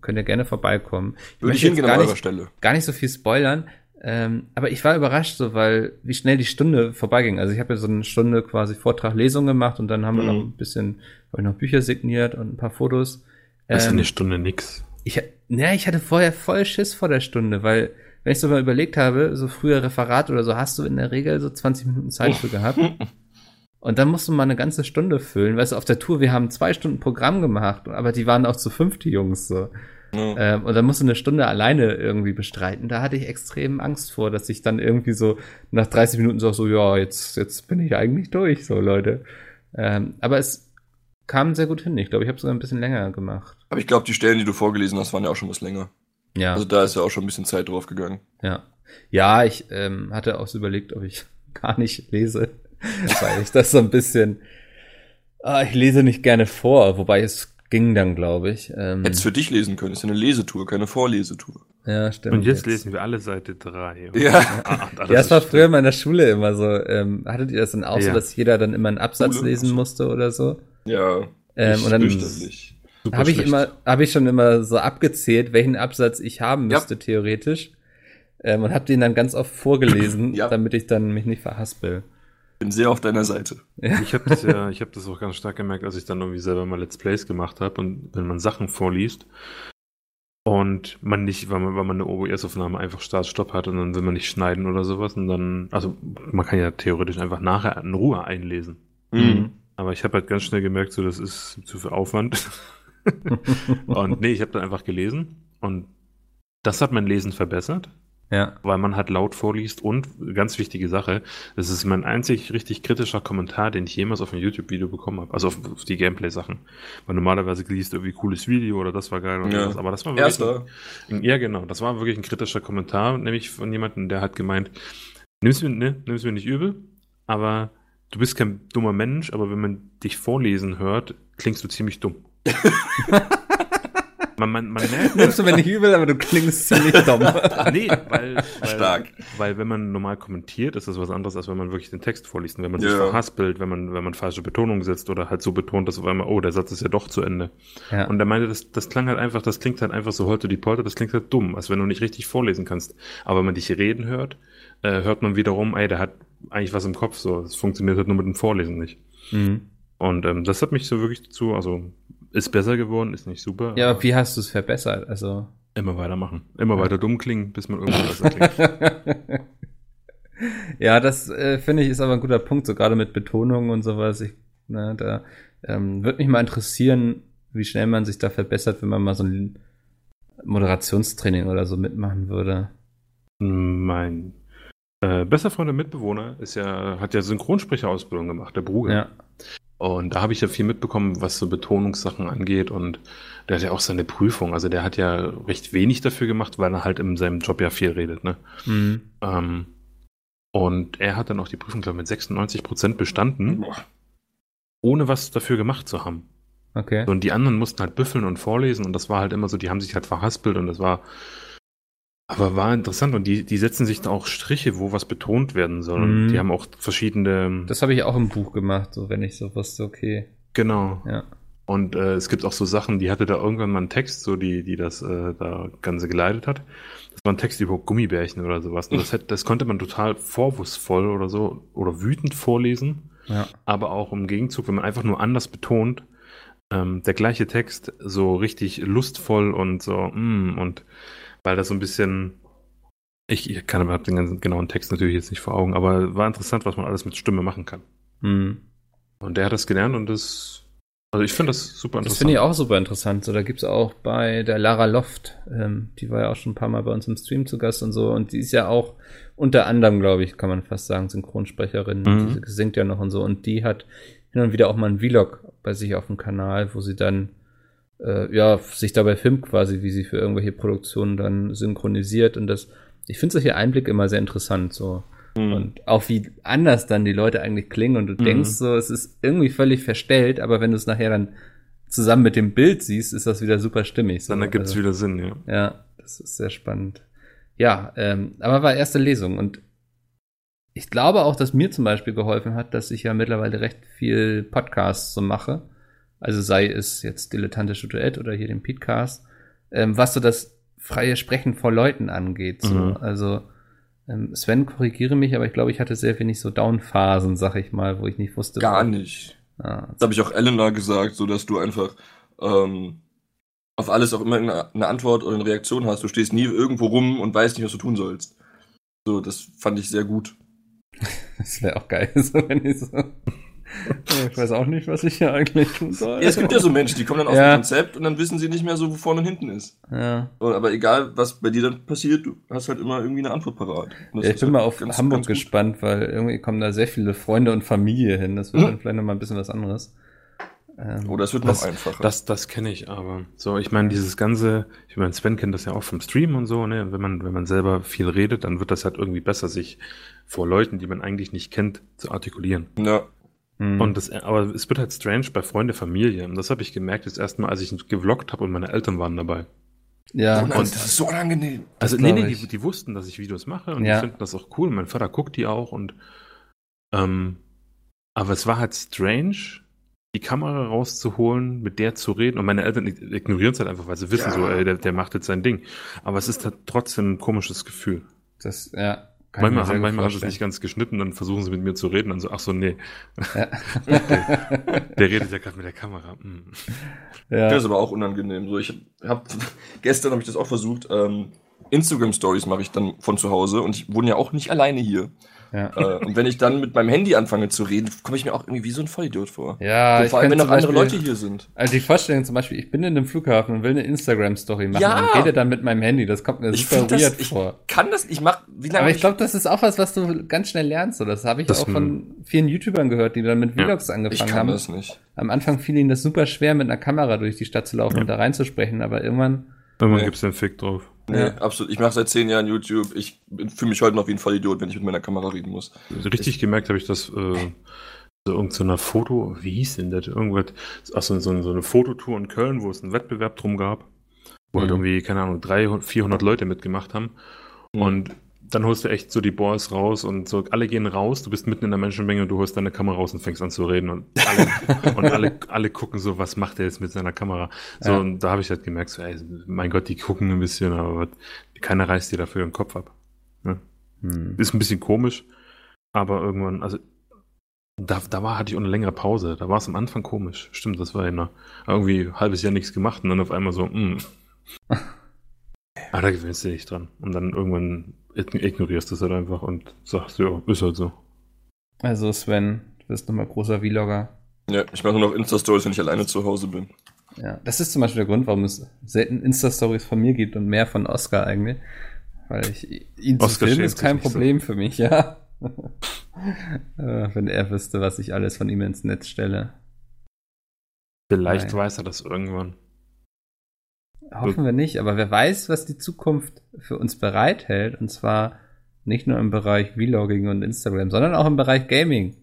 Könnt ihr gerne vorbeikommen. Würde ich möchte jetzt hingehen gar an eurer nicht, Stelle. gar nicht so viel spoilern. Ähm, aber ich war überrascht, so, weil wie schnell die Stunde vorbeiging. Also ich habe ja so eine Stunde quasi Vortrag, Lesung gemacht und dann haben wir Mhm. noch ein bisschen, hab ich noch Bücher signiert und ein paar Fotos. Das ist Ähm, eine Stunde nix. ich, ja, ich hatte vorher voll Schiss vor der Stunde, weil, wenn ich so mal überlegt habe, so früher Referat oder so, hast du in der Regel so 20 Minuten Zeit für gehabt. Und dann musst du mal eine ganze Stunde füllen. Weißt du, auf der Tour, wir haben zwei Stunden Programm gemacht, aber die waren auch zu fünf, die Jungs, so. Ja. Ähm, und dann musst du eine Stunde alleine irgendwie bestreiten. Da hatte ich extrem Angst vor, dass ich dann irgendwie so nach 30 Minuten so, so ja, jetzt, jetzt bin ich eigentlich durch, so Leute. Ähm, aber es kam sehr gut hin. Ich glaube, ich habe sogar ein bisschen länger gemacht. Aber ich glaube, die Stellen, die du vorgelesen hast, waren ja auch schon was länger. Ja. Also da ist ja auch schon ein bisschen Zeit drauf gegangen. Ja. Ja, ich ähm, hatte auch so überlegt, ob ich gar nicht lese, weil ich das so ein bisschen. Ah, ich lese nicht gerne vor, wobei es ging dann, glaube ich. Ähm, Hättest für dich lesen können. Ist ja eine Lesetour, keine Vorlesetour. ja, stimmt. Und jetzt lesen wir alle Seite 3. Ja. Ah, Ja, es war früher in meiner Schule immer so. Ähm, hattet ihr das dann auch so, Ja. dass jeder dann immer einen Absatz Schule? lesen musste oder so? Ja. Ähm, ich und dann habe ich immer, habe ich schon immer so abgezählt, welchen Absatz ich haben Ja. müsste theoretisch. Ähm, und habe den dann ganz oft vorgelesen, Ja. damit ich dann mich nicht verhaspel. Bin sehr auf deiner Seite. Ja. Ich habe das ja, ich habe das auch ganz stark gemerkt, als ich dann irgendwie selber mal Let's Plays gemacht habe und wenn man Sachen vorliest und man nicht, weil man, weil man eine OBS-Aufnahme einfach Start-Stopp hat und dann will man nicht schneiden oder sowas und dann, also man kann ja theoretisch einfach nachher in Ruhe einlesen. Mhm. Aber ich habe halt ganz schnell gemerkt, so das ist zu viel Aufwand. und nee, ich habe dann einfach gelesen und das hat mein Lesen verbessert, Ja. weil man halt laut vorliest und ganz wichtige Sache, das ist mein einzig richtig kritischer Kommentar, den ich jemals auf ein YouTube-Video bekommen habe, also auf, auf die Gameplay-Sachen. Weil normalerweise liest du irgendwie cooles Video oder das war geil oder Ja. sowas, aber das war wirklich Erster. ein, ja genau, das war wirklich ein kritischer Kommentar, nämlich von jemandem, der hat gemeint, nimm's mir, ne, nimm's mir nicht übel, aber du bist kein dummer Mensch, aber wenn man dich vorlesen hört, klingst du ziemlich dumm. man, man, man merkt, Nimmst du mir nicht übel, aber du klingst ziemlich dumm. Nee, weil, weil, Stark. weil wenn man normal kommentiert, ist das was anderes, als wenn man wirklich den Text vorliest. Und wenn man sich Ja. verhaspelt, wenn man, wenn man falsche Betonung setzt oder halt so betont, dass auf einmal, oh, der Satz ist ja doch zu Ende. Ja. Und er meinte, das, das klang halt einfach, das klingt halt einfach so heute die Polter, das klingt halt dumm, als wenn du nicht richtig vorlesen kannst. Aber wenn man dich reden hört, äh, hört man wiederum, ey, der hat eigentlich was im Kopf, so. Das funktioniert halt nur mit dem Vorlesen nicht. Mhm. Und ähm, das hat mich so wirklich dazu, also ist besser geworden, ist nicht super. Ja, aber wie hast du es verbessert? Also. Immer weitermachen. Immer weiter dumm klingen, bis man irgendwann besser klingt. ja, das äh, finde ich ist aber ein guter Punkt, so gerade mit Betonung und sowas. Ich, ne, da ähm, würde mich mal interessieren, wie schnell man sich da verbessert, wenn man mal so ein Moderationstraining oder so mitmachen würde. Mein äh, bester Freund und Mitbewohner ist ja, hat ja Synchronsprecherausbildung gemacht, der Bruder. Ja. Und da habe ich ja viel mitbekommen, was so Betonungssachen angeht. Und der hat ja auch seine Prüfung. Also der hat ja recht wenig dafür gemacht, weil er halt in seinem Job ja viel redet. Ne? Mhm. Ähm, und er hat dann auch die Prüfung, glaube ich, mit 96 Prozent bestanden, Boah. ohne was dafür gemacht zu haben. Okay. So, Und die anderen mussten halt büffeln und vorlesen. Und das war halt immer so, die haben sich halt verhaspelt und das war. Aber war interessant und die, die setzen sich da auch Striche, wo was betont werden soll. Und Mhm. die haben auch verschiedene. Das habe ich auch im Buch gemacht, so wenn ich so wusste, okay. genau. Ja. Und äh, es gibt auch so Sachen, die hatte da irgendwann mal einen Text, so die, die das äh, da Ganze geleitet hat. Das war ein Text über Gummibärchen oder sowas. Und das, hätte, das konnte man total vorwurfsvoll oder so oder wütend vorlesen. Ja. Aber auch im Gegenzug, wenn man einfach nur anders betont, ähm, der gleiche Text so richtig lustvoll und so, mm, und weil das so ein bisschen. Ich, ich kann aber den ganzen genauen Text natürlich jetzt nicht vor Augen, aber war interessant, was man alles mit Stimme machen kann. Mhm. Und der hat das gelernt und das. Also ich finde das super Das interessant. finde ich auch super interessant. So, da gibt's auch bei der Lara Loft, ähm, die war ja auch schon ein paar Mal bei uns im Stream zu Gast und so. Und die ist ja auch unter anderem, glaube ich, kann man fast sagen, Synchronsprecherin. Mhm. Die singt ja noch und so. Und die hat hin und wieder auch mal einen Vlog bei sich auf dem Kanal, wo sie dann äh, ja sich dabei filmt quasi, wie sie für irgendwelche Produktionen dann synchronisiert. Und das, ich finde solche Einblicke immer sehr interessant. So. Mhm. Und auch wie anders dann die Leute eigentlich klingen und du Mhm. denkst so, es ist irgendwie völlig verstellt, aber wenn du es nachher dann zusammen mit dem Bild siehst, ist das wieder super stimmig. So. Dann ergibt es Also, wieder Sinn, ja. Ja, das ist sehr spannend. Ja, ähm, aber war erste Lesung und ich glaube auch, dass mir zum Beispiel geholfen hat, dass ich ja mittlerweile recht viel Podcasts so mache. Also sei es jetzt dilettantische Duett oder hier den Podcast, ähm, was so das freie Sprechen vor Leuten angeht. So. Mhm. Also ähm, Sven, korrigiere mich, aber ich glaube, ich hatte sehr wenig so Downphasen, sag ich mal, wo ich nicht wusste. Gar nicht. Ah, Das habe ich auch Elena gesagt, so dass du einfach ähm, auf alles auch immer eine, eine Antwort oder eine Reaktion hast. Du stehst nie irgendwo rum und weißt nicht, was du tun sollst. So, das fand ich sehr gut. das wäre auch geil, so wenn ich so. Oh, ich weiß auch nicht, was ich hier eigentlich tun soll. Ja, es gibt ja so Menschen, die kommen dann auf Ja. ein Konzept und dann wissen sie nicht mehr so, wo vorne und hinten ist. Ja. Aber egal, was bei dir dann passiert, du hast halt immer irgendwie eine Antwort parat. Ja, ich bin halt mal auf ganz- Hamburg ganz gespannt, weil irgendwie kommen da sehr viele Freunde und Familie hin. Das wird Mhm. dann vielleicht noch mal ein bisschen was anderes. Ähm, Oder es wird Das- noch einfacher. Das, das kenne ich aber. So, ich meine, dieses ganze, ich meine, Sven kennt das ja auch vom Stream und so, ne? Wenn man, wenn man selber viel redet, dann wird das halt irgendwie besser, sich vor Leuten, die man eigentlich nicht kennt, zu artikulieren. ja. Hm. Und das, aber es wird halt strange bei Freunde, Familie. Und das habe ich gemerkt, das erste Mal, als ich gevloggt habe und meine Eltern waren dabei. ja, und, und- das ist so unangenehm. Also, nee, nee, die, die wussten, dass ich Videos mache und Ja. die finden das auch cool. Mein Vater guckt die auch und, ähm, aber es war halt strange, die Kamera rauszuholen, mit der zu reden und meine Eltern ignorieren es halt einfach, weil sie wissen Ja. so, ey, der, der macht jetzt sein Ding. Aber es ist halt trotzdem ein komisches Gefühl. das, ja, Kann manchmal haben, manchmal haben sie es nicht ganz geschnitten, dann versuchen sie mit mir zu reden, dann so, ach so, nee, Ja. der redet ja gerade mit der Kamera. Hm. ja. Das ist aber auch unangenehm. So, ich hab, gestern habe ich das auch versucht. Ähm, Instagram Stories mache ich dann von zu Hause und ich wohne ja auch nicht alleine hier. Ja. äh, und wenn ich dann mit meinem Handy anfange zu reden, komme ich mir auch irgendwie wie so ein Vollidiot vor. Ja, so, ich vor allem, wenn noch andere Beispiel- Leute hier sind. Also die Vorstellung zum Beispiel, ich bin in einem Flughafen und will eine Instagram-Story machen Ja. und rede dann mit meinem Handy. Das kommt mir Ich super das- weird ich vor. Kann das, ich mach, wie lange Aber ich glaube, das ist auch was, was du ganz schnell lernst. So, das habe ich Das- auch von vielen YouTubern gehört, die dann mit Ja. Vlogs ich angefangen kann haben. das nicht. Am Anfang fiel ihnen das super schwer, mit einer Kamera durch die Stadt zu laufen und da reinzusprechen, aber irgendwann, Irgendwann Nee. gibt's den Fick drauf. Nee, Ja. absolut. Ich mache seit zehn Jahren YouTube. Ich fühle mich heute noch wie ein Vollidiot, wenn ich mit meiner Kamera reden muss. So richtig gemerkt habe ich das äh, so irgendeiner Foto, wie hieß denn das? Irgendwas, ach so, so, eine Fototour in Köln, wo es einen Wettbewerb drum gab, wo halt Mhm. irgendwie, keine Ahnung, 300, 400 Leute mitgemacht haben. Und dann holst du echt so die Balls raus und so, alle gehen raus, du bist mitten in der Menschenmenge und du holst deine Kamera raus und fängst an zu reden und alle, und alle, alle gucken so, was macht er jetzt mit seiner Kamera? So, Ja. und da habe ich halt gemerkt, so, ey, mein Gott, die gucken ein bisschen, aber keiner reißt dir dafür den Kopf ab. hm. Ist ein bisschen komisch, aber irgendwann, also da, da war, hatte ich auch eine längere Pause. Da war es am Anfang komisch. Stimmt, das war ja irgendwie ein halbes Jahr nichts gemacht und dann auf einmal so, mm. Aber da gewöhnst du dich dran. Und dann irgendwann ign- ignorierst du es halt einfach und sagst, ja, ist halt so. Also Sven, du bist nochmal großer Vlogger. Ja, ich mache nur noch Insta-Stories, wenn ich alleine zu Hause bin. Ja, das ist zum Beispiel der Grund, warum es selten Insta-Stories von mir gibt und mehr von Oscar eigentlich. Weil ich ihn zu Oscar filmen ist kein nicht so. Problem für mich, ja. Äh, Wenn er wüsste, was ich alles von ihm ins Netz stelle. Vielleicht Nein. weiß er das irgendwann. Hoffen wir nicht, aber wer weiß, was die Zukunft für uns bereithält. Und zwar nicht nur im Bereich Vlogging und Instagram, sondern auch im Bereich Gaming.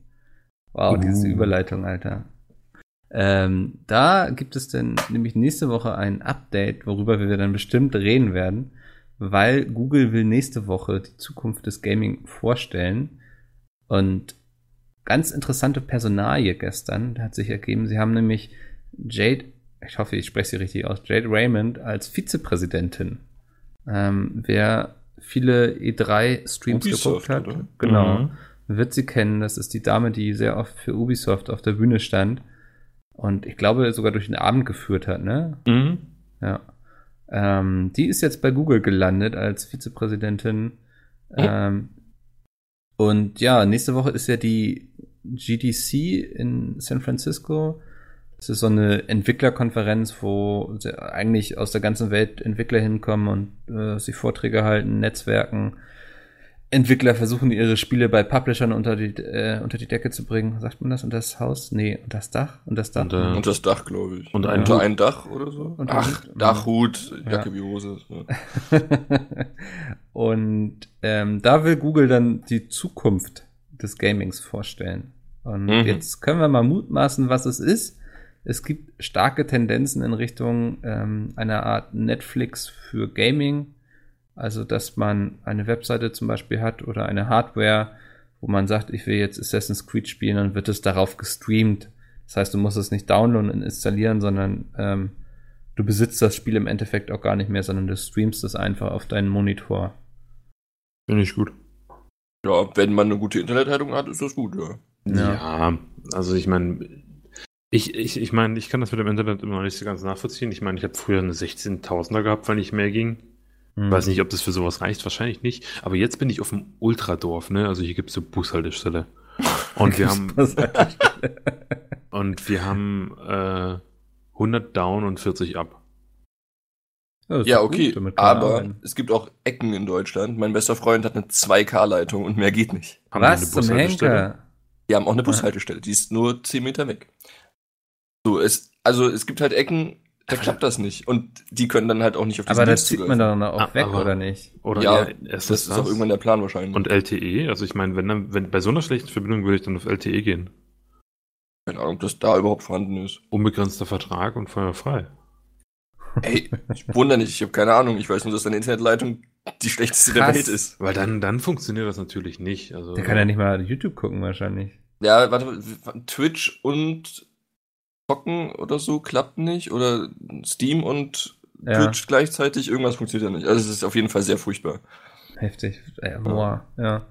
Wow, diese Uh. Überleitung, Alter. Ähm, da gibt es dann nämlich nächste Woche ein Update, worüber wir dann bestimmt reden werden, weil Google will nächste Woche die Zukunft des Gaming vorstellen. Und ganz interessante Personalie gestern hat sich ergeben. Sie haben nämlich Jade, ich hoffe, ich spreche sie richtig aus, Jade Raymond als Vizepräsidentin. Ähm, wer viele E3-Streams Ubisoft, geguckt hat, oder? genau, Mhm. wird sie kennen. Das ist die Dame, die sehr oft für Ubisoft auf der Bühne stand und ich glaube sogar durch den Abend geführt hat, ne? Mhm. Ja. Ähm, die ist jetzt bei Google gelandet als Vizepräsidentin. Ähm, und ja, nächste Woche ist ja die GDC in San Francisco. Das ist so eine Entwicklerkonferenz, wo eigentlich aus der ganzen Welt Entwickler hinkommen und äh, sie Vorträge halten, Netzwerken. Entwickler versuchen ihre Spiele bei Publishern unter die, äh, unter die Decke zu bringen. Sagt man das? Unter das Haus? Nee, unter das Dach? Unter das Dach? Und, äh, Und das Dach, glaube ich. Und ein Hut. ein Dach oder so? Und Ach, ein- Dach, Hut, Ja. Jacke wie Hose. Ja. und ähm, da will Google dann die Zukunft des Gamings vorstellen. Und Mhm. jetzt können wir mal mutmaßen, was es ist. Es gibt starke Tendenzen in Richtung ähm, einer Art Netflix für Gaming. Also, dass man eine Webseite zum Beispiel hat oder eine Hardware, wo man sagt, ich will jetzt Assassin's Creed spielen, dann wird es darauf gestreamt. Das heißt, du musst es nicht downloaden und installieren, sondern ähm, du besitzt das Spiel im Endeffekt auch gar nicht mehr, sondern du streamst es einfach auf deinen Monitor. Finde ich gut. ja, wenn man eine gute Internetleitung hat, ist das gut, ja. Ja. Ja, also ich meine, ich, ich, ich meine, ich kann das mit dem Internet immer noch nicht so ganz nachvollziehen. Ich meine, ich habe früher eine 16.000er gehabt, wenn nicht mehr ging. Hm. Weiß nicht, ob das für sowas reicht, wahrscheinlich nicht. Aber jetzt bin ich auf dem Ultradorf, ne? Also hier gibt's so Bushaltestelle. Und wir haben, und wir haben äh, 100 down und 40 up. Ja, gut, okay, aber arbeiten. es gibt auch Ecken in Deutschland. Mein bester Freund hat eine 2K-Leitung und mehr geht nicht. Haben wir Was eine zum Bushaltestelle? Henker? Die haben auch eine Bushaltestelle, die ist nur 10 Meter weg. So, es, also es gibt halt Ecken, da klappt das nicht. Und die können dann halt auch nicht auf diesen Aber da Dienst zieht man doch noch Ah, auch weg, oder nicht? Oder Ja, ja, erst Das ist auch irgendwann der Plan wahrscheinlich. Und LTE, also ich meine, wenn dann, wenn bei so einer schlechten Verbindung würde ich dann auf LTE gehen. keine Ahnung, ob das da überhaupt vorhanden ist. Unbegrenzter Vertrag und feuerfrei. Ey, ich wundere nicht, ich habe keine Ahnung. Ich weiß nur, dass deine Internetleitung die schlechteste der Krass. Welt ist. Weil dann, dann funktioniert das natürlich nicht. Also, Der kann ja nicht mal YouTube gucken, wahrscheinlich. Ja, warte, Twitch und Zocken oder so klappt nicht. Oder Steam und Ja. Twitch gleichzeitig, irgendwas funktioniert ja nicht. Also es ist auf jeden Fall sehr furchtbar. heftig. Äh, boah, ja.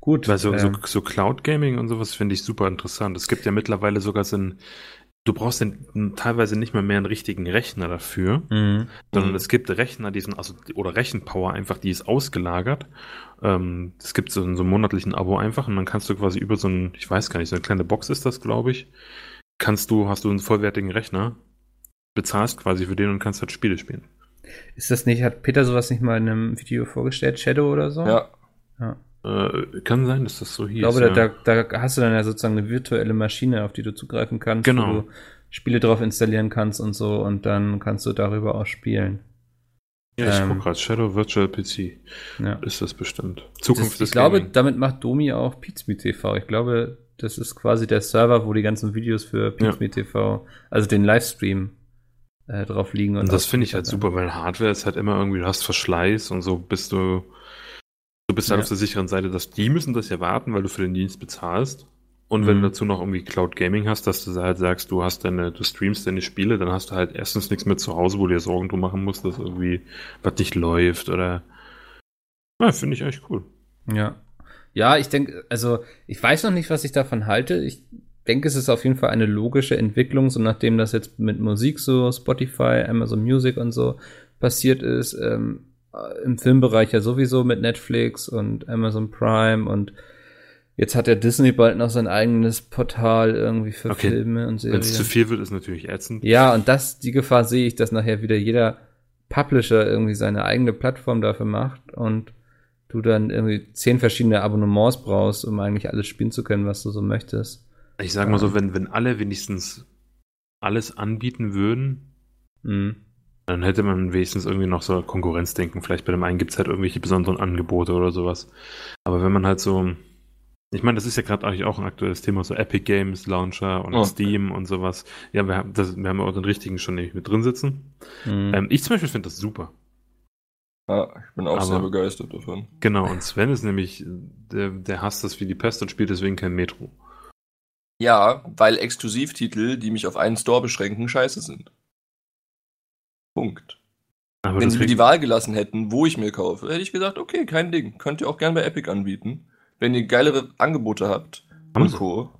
Gut. Weil so, äh, so, so Cloud Gaming und sowas finde ich super interessant. Es gibt ja mittlerweile sogar so ein, du brauchst denn teilweise nicht mal mehr einen richtigen Rechner dafür, mh. sondern Mhm. es gibt Rechner, die sind, also, oder Rechenpower einfach, die ist ausgelagert. Ähm, es gibt so, einen- so einen monatlichen Abo einfach und dann kannst du quasi über so ein, ich weiß gar nicht, so eine kleine Box ist das, glaube ich, kannst du, hast du einen vollwertigen Rechner, bezahlst quasi für den und kannst halt Spiele spielen. Ist das nicht, hat Peter sowas nicht mal in einem Video vorgestellt? Shadow oder so? Ja, ja. Äh, kann sein, dass das so hieß. Ich glaube, ja. da, da, da hast du dann ja sozusagen eine virtuelle Maschine, auf die du zugreifen kannst, Genau. wo du Spiele drauf installieren kannst und so und dann kannst du darüber auch spielen. ja, ich ähm, guck gerade, Shadow Virtual PC Ja. ist das bestimmt. Zukunft das, des ich glaube, Gaming. damit macht Domi auch Pizme TV. Ich glaube, das ist quasi der Server, wo die ganzen Videos für Pizme TV, also den Livestream, äh, drauf liegen. Und das finde ich halt super, weil Hardware ist halt immer irgendwie, du hast Verschleiß und so bist du, du bist halt Ja. auf der sicheren Seite, dass die müssen das ja warten, weil du für den Dienst bezahlst. Und wenn Mhm. du dazu noch irgendwie Cloud Gaming hast, dass du halt sagst, du hast deine, du streamst deine Spiele, dann hast du halt erstens nichts mehr zu Hause, wo du dir Sorgen drum machen musst, dass irgendwie was nicht läuft oder. Ja, finde ich echt cool. Ja. Ja, ich denke, also ich weiß noch nicht, was ich davon halte. Ich denke, es ist auf jeden Fall eine logische Entwicklung, so nachdem das jetzt mit Musik so, Spotify, Amazon Music und so passiert ist, ähm, äh, im Filmbereich ja sowieso mit Netflix und Amazon Prime und jetzt hat ja Disney bald noch sein eigenes Portal irgendwie für Okay. Filme und Wenn Serien. es zu viel wird, ist natürlich ätzend. Ja, und das, die Gefahr sehe ich, dass nachher wieder jeder Publisher irgendwie seine eigene Plattform dafür macht und du dann irgendwie zehn verschiedene Abonnements brauchst, um eigentlich alles spielen zu können, was du so möchtest. Ich sag mal so, wenn, wenn alle wenigstens alles anbieten würden, Mhm. Dann hätte man wenigstens irgendwie noch so Konkurrenzdenken. Vielleicht bei dem einen gibt es halt irgendwelche besonderen Angebote oder sowas. Aber wenn man halt so. Ich meine, das ist ja gerade eigentlich auch ein aktuelles Thema, so Epic Games, Launcher und Oh. Steam und sowas. Ja, wir haben, das, wir haben auch den richtigen schon nicht mit drin sitzen. Mhm. Ähm, ich zum Beispiel finde das super. Ja ich bin auch Aber- sehr begeistert davon. Genau, und Sven ist nämlich, der, der hasst das wie die Pest und spielt deswegen kein Metro. Ja, weil Exklusivtitel, die mich auf einen Store beschränken, scheiße sind. Punkt. Aber Wenn sie mir die Wahl gelassen hätten, wo ich mir kaufe, hätte ich gesagt, okay, kein Ding. Könnt ihr auch gern bei Epic anbieten. Wenn ihr geilere Angebote habt Haben und. Co.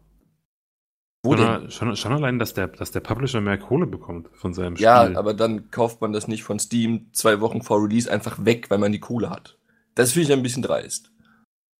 Wo denn? schon, schon, schon allein, dass der, dass der Publisher mehr Kohle bekommt von seinem Ja, Spiel. aber dann kauft man das nicht von Steam zwei Wochen vor Release einfach weg, weil man die Kohle hat. Das finde ich ein bisschen dreist.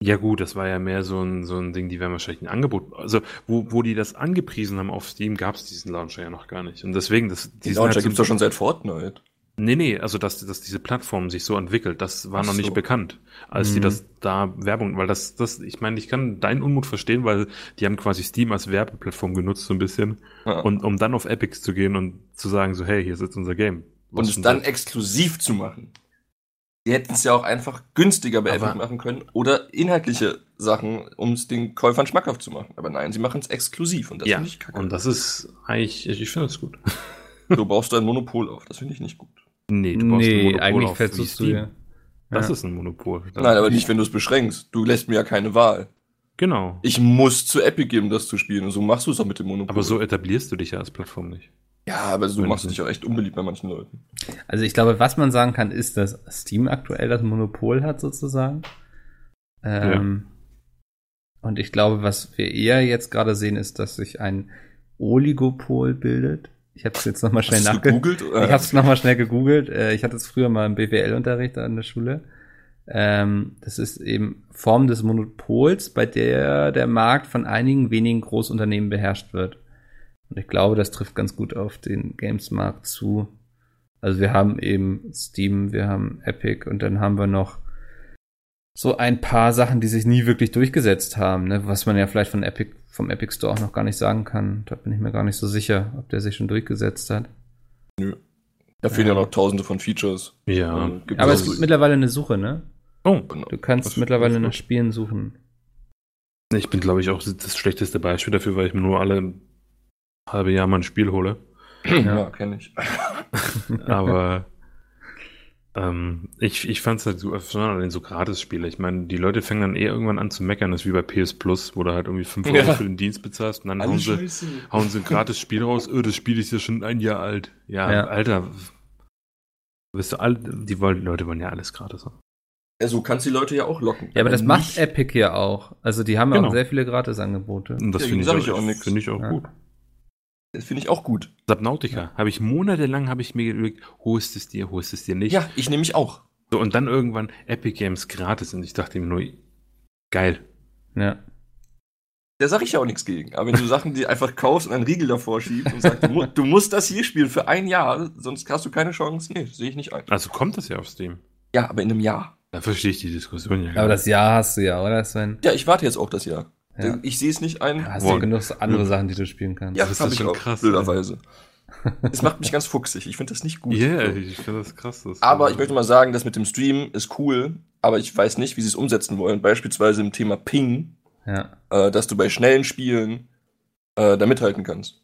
Ja gut, das war ja mehr so ein, so ein Ding, die werden wahrscheinlich ein Angebot, also wo, wo die das angepriesen haben auf Steam, gab es diesen Launcher ja noch gar nicht. Und deswegen, das, Die sind Launcher halt so- gibt's doch schon seit Fortnite. Nee, nee, also dass, dass diese Plattform sich so entwickelt, das war Ach noch nicht so. bekannt, als die Mhm. das da Werbung, weil das, das, ich meine, ich kann deinen Unmut verstehen, weil die haben quasi Steam als Werbeplattform genutzt, so ein bisschen, Ja. und um dann auf Epics zu gehen und zu sagen, so, hey, hier sitzt unser Game. und Was es denn dann das? exklusiv zu machen. Die hätten es ja auch einfach günstiger bei Aber- Epic machen können oder inhaltliche Sachen, um es den Käufern schmackhaft zu machen. Aber nein, sie machen es exklusiv und das ja, finde ich kacke. und das ist eigentlich, ich, finde das gut. so baust du ein Monopol auf. Das finde ich nicht gut. Nee, du brauchst ein nee, Monopol eigentlich auf versuchst du ja. Das ja. ist ein Monopol. Nein, aber nicht, wenn du es beschränkst. Du lässt mir ja keine Wahl. Genau. Ich muss zu Epic geben, das zu spielen. Und so machst du es auch mit dem Monopol. Aber so etablierst du dich ja als Plattform nicht. Ja, aber so machst du dich auch echt unbeliebt bei manchen Leuten. Also ich glaube, was man sagen kann, ist, dass Steam aktuell das Monopol hat sozusagen. Ähm, Und ich glaube, was wir eher jetzt gerade sehen, ist, dass sich ein Oligopol bildet. Ich habe es jetzt nochmal schnell Hast du nachge gegoogelt? Ich habe es nochmal schnell gegoogelt. Äh, Ich hatte es früher mal im BWL-Unterricht an der Schule. Ähm, das ist eben Form des Monopols, bei der der Markt von einigen wenigen Großunternehmen beherrscht wird. Und ich glaube, das trifft ganz gut auf den Games-Markt zu. Also wir haben eben Steam, wir haben Epic und dann haben wir noch so ein paar Sachen, die sich nie wirklich durchgesetzt haben, ne? was man ja vielleicht von Epic, vom Epic Store auch noch gar nicht sagen kann. Da bin ich mir gar nicht so sicher, ob der sich schon durchgesetzt hat. Da fehlen ja noch tausende von Features. Ja. Gibt Aber es gibt mittlerweile eine Suche, ne? Oh, Genau. Du kannst Das- mittlerweile nach Spielen suchen. ich bin, glaube ich, auch das schlechteste Beispiel dafür, weil ich mir nur alle halbe Jahr mal ein Spiel hole. Ja, Ja. kenne ich. Aber ähm, ich, ich fand es halt so, schon allein so Gratis-Spiele. Ich meine, die Leute fangen dann eh irgendwann an zu meckern. Das ist wie bei PS Plus, wo du halt irgendwie 5 Euro Ja. für den Dienst bezahlst und dann hauen sie, hauen sie ein gratis Spiel raus. Oh, das Spiel ist ja schon ein Jahr alt. Ja, Ja. Alter. Bist du all, die, wollen, die Leute wollen ja alles gratis haben. Ja, so kannst du die Leute ja auch locken. Ja, aber das macht Epic ja auch. Also die haben ja Genau. auch sehr viele Gratisangebote. Und das Ja, finde ich, auch- ich finde ich auch Ja. gut. Das finde ich auch gut. Subnautica habe ich monatelang habe ich mir überlegt, holst es dir, holst es dir nicht. Ja, ich nehme mich auch. So, und dann irgendwann Epic Games gratis und ich dachte mir nur, geil. Ja. Da sage ich ja auch nichts gegen. Aber wenn du Sachen die einfach kaufst und einen Riegel davor schiebst und sagst, du, mu du musst das hier spielen für ein Jahr, sonst hast du keine Chance. Nee, sehe ich nicht ein. Also kommt das ja auf Steam. Ja, aber in einem Jahr. Da verstehe ich die Diskussion ja. Aber das Jahr hast du ja, oder Sven? Ja, ich warte jetzt auch das Jahr. Ja. Ich sehe es nicht ein. Hast Boah. du genug andere Sachen, die du spielen kannst? Ja, das ist habe ich schon auch, krass, blöderweise. Es macht mich ganz fuchsig. Ich finde das nicht gut. Ja, So. ich finde das krass. Das Aber ich möchte mal sagen, das mit dem Stream ist cool, aber ich weiß nicht, wie sie es umsetzen wollen. Beispielsweise im Thema Ping, Ja. äh, dass du bei schnellen Spielen äh, da mithalten kannst.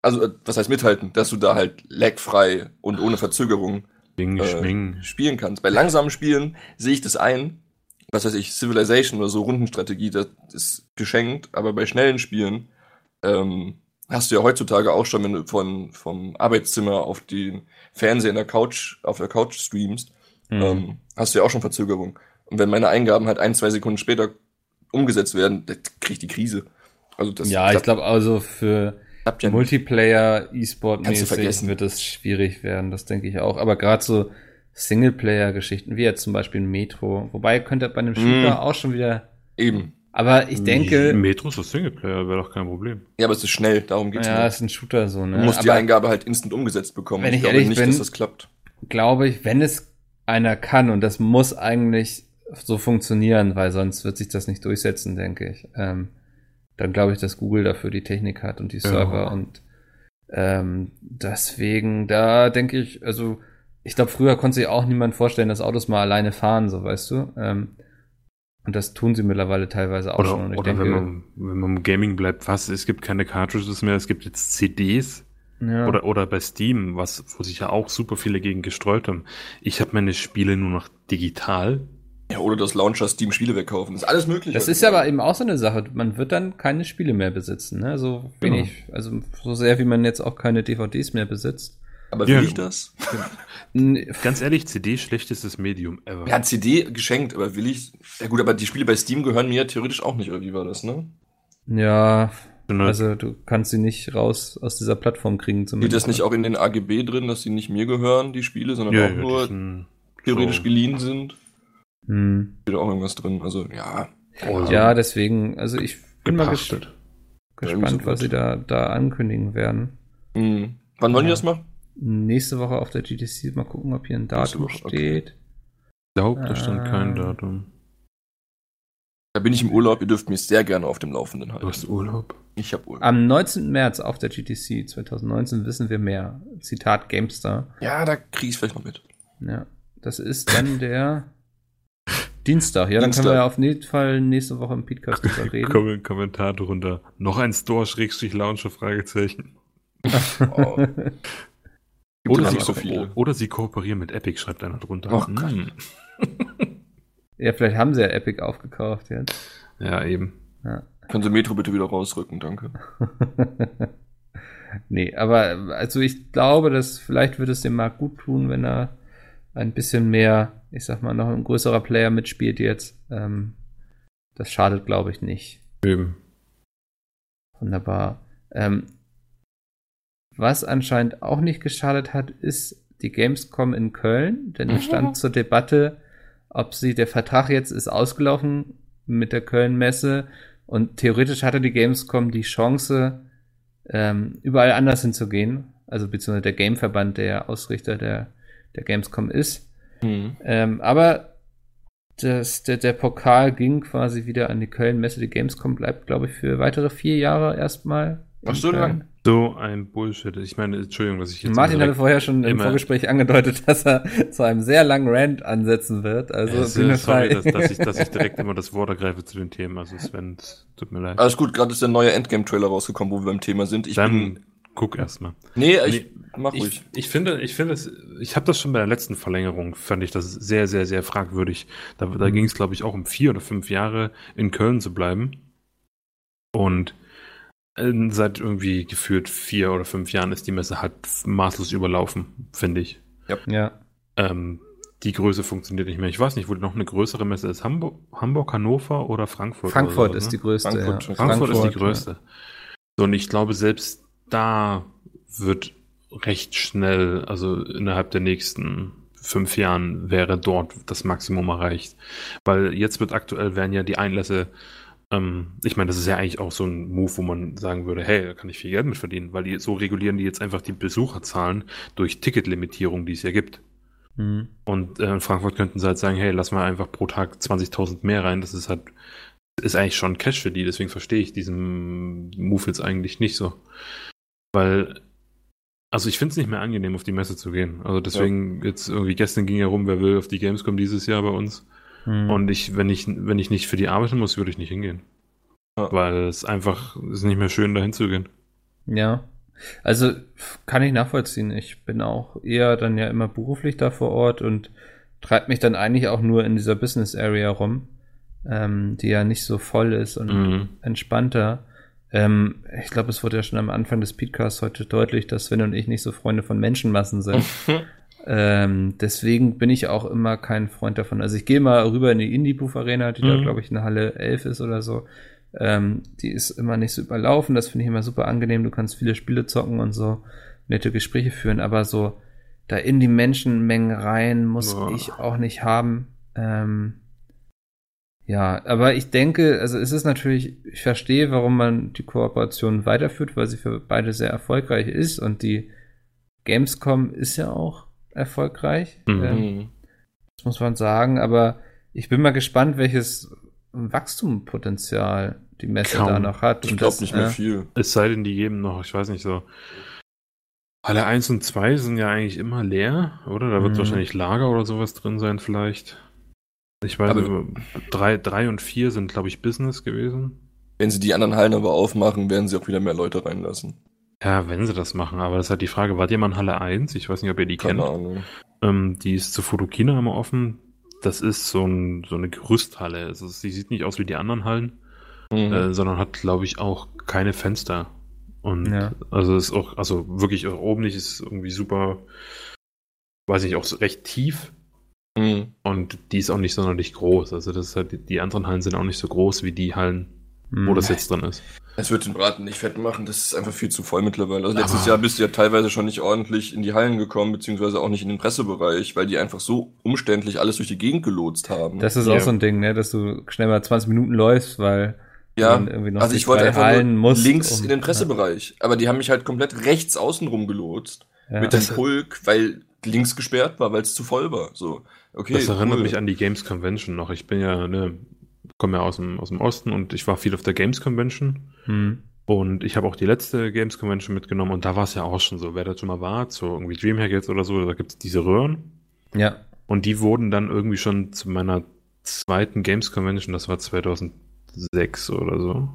Also, äh, was heißt mithalten? Dass du da halt lagfrei und ohne Verzögerung Ding, äh, spielen kannst. Bei langsamen Spielen sehe ich das ein. Was weiß ich, Civilization oder so Rundenstrategie, das ist geschenkt, aber bei schnellen Spielen ähm, hast du ja heutzutage auch schon, wenn du von, vom Arbeitszimmer auf den Fernseher in der Couch, auf der Couch streamst, Mhm. ähm, hast du ja auch schon Verzögerung. Und wenn meine Eingaben halt ein, zwei Sekunden später umgesetzt werden, dann krieg ich die Krise. Also das ja, ich glaube also für ja. Multiplayer, E-Sport mäßig vergessen. wird es schwierig werden, das denke ich auch. Aber gerade so Singleplayer-Geschichten, wie jetzt zum Beispiel Metro, wobei könnte bei einem Shooter Mm. auch schon wieder. Eben. Aber ich denke, Metro ist das Singleplayer, wäre doch kein Problem. Ja, aber es ist schnell, darum geht's ja, nur. ist ein Shooter so, ne? Du musst die Aber Eingabe halt instant umgesetzt bekommen. Wenn ich glaube ehrlich nicht, bin- dass das klappt. glaube ich, wenn es einer kann, und das muss eigentlich so funktionieren, weil sonst wird sich das nicht durchsetzen, denke ich. Ähm, dann glaube ich, dass Google dafür die Technik hat und die Server und ähm, deswegen, da denke ich, also ich glaube, früher konnte sich auch niemand vorstellen, dass Autos mal alleine fahren, so weißt du. Ähm, und das tun sie mittlerweile teilweise auch Oder, schon. Und ich oder denke, wenn, man, wenn man im Gaming bleibt, was, es gibt keine Cartridges mehr, es gibt jetzt CDs. ja, Oder, oder bei Steam, was, wo sich ja auch super viele gegen gestreut haben. Ich habe meine Spiele nur noch digital. Ja, oder das Launcher Steam Spiele wegkaufen. Das ist alles möglich. Das ist aber eben auch so eine Sache. Man wird dann keine Spiele mehr besitzen, ne? So Genau. wenig. Also so sehr wie man jetzt auch keine DVDs mehr besitzt. Aber will Ja. ich das? N- Ganz ehrlich, CD schlechtestes Medium ever. Ja, CD geschenkt, aber will ich. Ja gut, aber die Spiele bei Steam gehören mir ja theoretisch auch nicht, oder wie war das, ne? Ja, Sondern- also du kannst sie nicht raus aus dieser Plattform kriegen Steht zumindest. das nicht auch in den AGB drin, dass die nicht mir gehören, die Spiele, sondern ja, auch ja, nur theoretisch so- geliehen sind? Hm. Steht auch irgendwas drin. Also, ja. Also, Ja, deswegen, also ich bin mal ges gepachtet. gespannt, so was sie da, da ankündigen werden. Hm. Wann wollen die das machen? Nächste Woche auf der GTC, mal gucken, ob hier ein Datum Woche, okay. steht. Ich glaube, da stand kein Äh, Datum. Da bin ich im Urlaub, ihr dürft mich sehr gerne auf dem Laufenden Du halten. hast Urlaub. Ich hab Urlaub. Am 19. März auf der GTC 2019 wissen wir mehr. Zitat GameStar. Ja, da kriege ich vielleicht noch mit. Ja, das ist dann der Dienstag. Ja, dann Dienstag. können wir ja auf jeden Fall nächste Woche im Podcast drüber reden. Kom Kommentar drunter. Noch ein Store-Launcher? Fragezeichen. Oh. Oder sie, so viele. oder sie kooperieren mit Epic, schreibt einer drunter. Oh Gott. Hm. Ja, vielleicht haben sie ja Epic aufgekauft jetzt. Ja, eben. Ja. Können Sie Metro bitte wieder rausrücken, danke. nee, aber also ich glaube, dass vielleicht wird es dem Markt gut tun, wenn er ein bisschen mehr, ich sag mal, noch ein größerer Player mitspielt jetzt. Ähm, das schadet, glaube ich, nicht. Eben. Wunderbar. Ähm, was anscheinend auch nicht geschadet hat, ist die Gamescom in Köln, denn es stand zur Debatte, ob sie, der Vertrag jetzt ist ausgelaufen mit der Köln-Messe und theoretisch hatte die Gamescom die Chance, ähm, überall anders hinzugehen, also beziehungsweise der Gameverband, der Ausrichter der, der Gamescom ist. Hm. Ähm, aber das, der, der Pokal ging quasi wieder an die Köln-Messe. Die Gamescom bleibt, glaube ich, für weitere vier Jahre erstmal. Ach so Köln. So ein Bullshit. Ich meine, Entschuldigung, dass ich jetzt. Martin hatte vorher schon im Vorgespräch angedeutet, dass er zu einem sehr langen Rant ansetzen wird. Also Also, Bühne sorry, frei. dass, dass, ich, dass ich direkt immer das Wort ergreife zu den Themen. Also Sven, es tut mir leid. Alles gut, gerade ist der neue Endgame-Trailer rausgekommen, wo wir beim Thema sind. Ich Dann bin. guck erstmal. Nee, ich mach Ich, ruhig. ich finde, ich finde es, ich habe das schon bei der letzten Verlängerung, fand ich das sehr, sehr, sehr fragwürdig. Da, da Mhm. ging es, glaube ich, auch um vier oder fünf Jahre in Köln zu bleiben. Und äh, seit irgendwie gefühlt vier oder fünf Jahren ist die Messe halt maßlos überlaufen, finde ich. ja. Ähm, die Größe funktioniert nicht mehr. Ich weiß nicht, wo noch eine größere Messe ist. Hamburg, Hamburg Hannover oder Frankfurt? Frankfurt oder ist sowas, die ne? größte. Frankfurt. ja. Frankfurt, ist die ja. größte. So, und ich glaube, selbst da wird recht schnell, also innerhalb der nächsten fünf Jahren wäre dort das Maximum erreicht. Weil jetzt wird aktuell werden ja die Einlässe, ähm, ich meine, das ist ja eigentlich auch so ein Move, wo man sagen würde, hey, da kann ich viel Geld mit verdienen, weil die so regulieren die jetzt einfach die Besucherzahlen durch Ticketlimitierung, die es ja gibt. Mhm. Und äh, in Frankfurt könnten sie halt sagen, hey, lass mal einfach pro Tag 20.000 mehr rein. Das ist halt, ist eigentlich schon Cash für die. Deswegen verstehe ich diesen Move jetzt eigentlich nicht so. Weil, also ich finde es nicht mehr angenehm, auf die Messe zu gehen. Also deswegen jetzt irgendwie gestern ging ja rum, wer will auf die Gamescom dieses Jahr bei uns. Mhm. Und ich, wenn ich, wenn ich nicht für die arbeiten muss, würde ich nicht hingehen. Ja. Weil es einfach, ist nicht mehr schön, dahin zu gehen. Ja. Also kann ich nachvollziehen. Ich bin auch eher dann ja immer beruflich da vor Ort und treibe mich dann eigentlich auch nur in dieser Business Area rum, ähm, die ja nicht so voll ist und Mhm. entspannter. Ähm, ich glaube, es wurde ja schon am Anfang des Podcasts heute deutlich, dass Sven und ich nicht so Freunde von Menschenmassen sind. ähm, deswegen bin ich auch immer kein Freund davon. Also ich gehe mal rüber in die Indie-Booth Arena, die da, Mhm. glaube ich, in Halle 11 ist oder so. Ähm, die ist immer nicht so überlaufen. Das finde ich immer super angenehm. Du kannst viele Spiele zocken und so nette Gespräche führen, aber so da in die Menschenmengen rein muss Boah. ich auch nicht haben. Ähm, ja, aber ich denke, also es ist natürlich, ich verstehe, warum man die Kooperation weiterführt, weil sie für beide sehr erfolgreich ist und die Gamescom ist ja auch erfolgreich. Mhm. Ähm, Mhm. das muss man sagen, aber ich bin mal gespannt, welches Wachstumspotenzial die Messe Kaum. da noch hat. Ich Und glaube nicht mehr äh, viel. Es sei denn, die geben noch, ich weiß nicht so. Halle 1 und 2 sind ja eigentlich immer leer, oder? Da wird Mhm. wahrscheinlich Lager oder sowas drin sein, vielleicht. Ich weiß nicht, 3, 3 und 4 sind, glaube ich, Business gewesen. Wenn sie die anderen Hallen aber aufmachen, werden sie auch wieder mehr Leute reinlassen. Ja, wenn sie das machen, aber das ist halt die Frage, wart ihr mal in Halle 1? Ich weiß nicht, ob ihr die Keine kennt. Ahnung. Ähm, die ist zu Fotokina immer offen. Das ist so, ein, so eine Gerüsthalle. Also, sie sieht nicht aus wie die anderen Hallen, Mhm. äh, sondern hat, glaube ich, auch keine Fenster. Und Ja. also ist auch, also wirklich auch oben nicht, ist irgendwie super, weiß ich, auch so recht tief. Mhm. Und die ist auch nicht sonderlich groß. Also das ist halt, die anderen Hallen sind auch nicht so groß wie die Hallen, wo mh. das jetzt drin ist. Es wird den Braten nicht fett machen, das ist einfach viel zu voll mittlerweile. Also letztes Aber- Jahr bist du ja teilweise schon nicht ordentlich in die Hallen gekommen, beziehungsweise auch nicht in den Pressebereich, weil die einfach so umständlich alles durch die Gegend gelotst haben. Das ist Ja. auch so ein Ding, ne, dass du schnell mal 20 Minuten läufst, weil ja, man irgendwie noch also ich wollte einfach links um- in den Pressebereich, aber die haben mich halt komplett rechts außen rum gelotst ja. mit dem Pulk, weil links gesperrt war, weil es zu voll war. So, okay. das erinnert cool. mich an die Games Convention noch. Ich bin ja, ne, komme ja aus dem, aus dem Osten und ich war viel auf der Games Convention. Hm. Und ich habe auch die letzte Games Convention mitgenommen und da war es ja auch schon so, wer da schon mal war, so irgendwie Dreamhack jetzt oder so, da gibt es diese Röhren. Ja. Und die wurden dann irgendwie schon zu meiner zweiten Games Convention, das war 2006 oder so,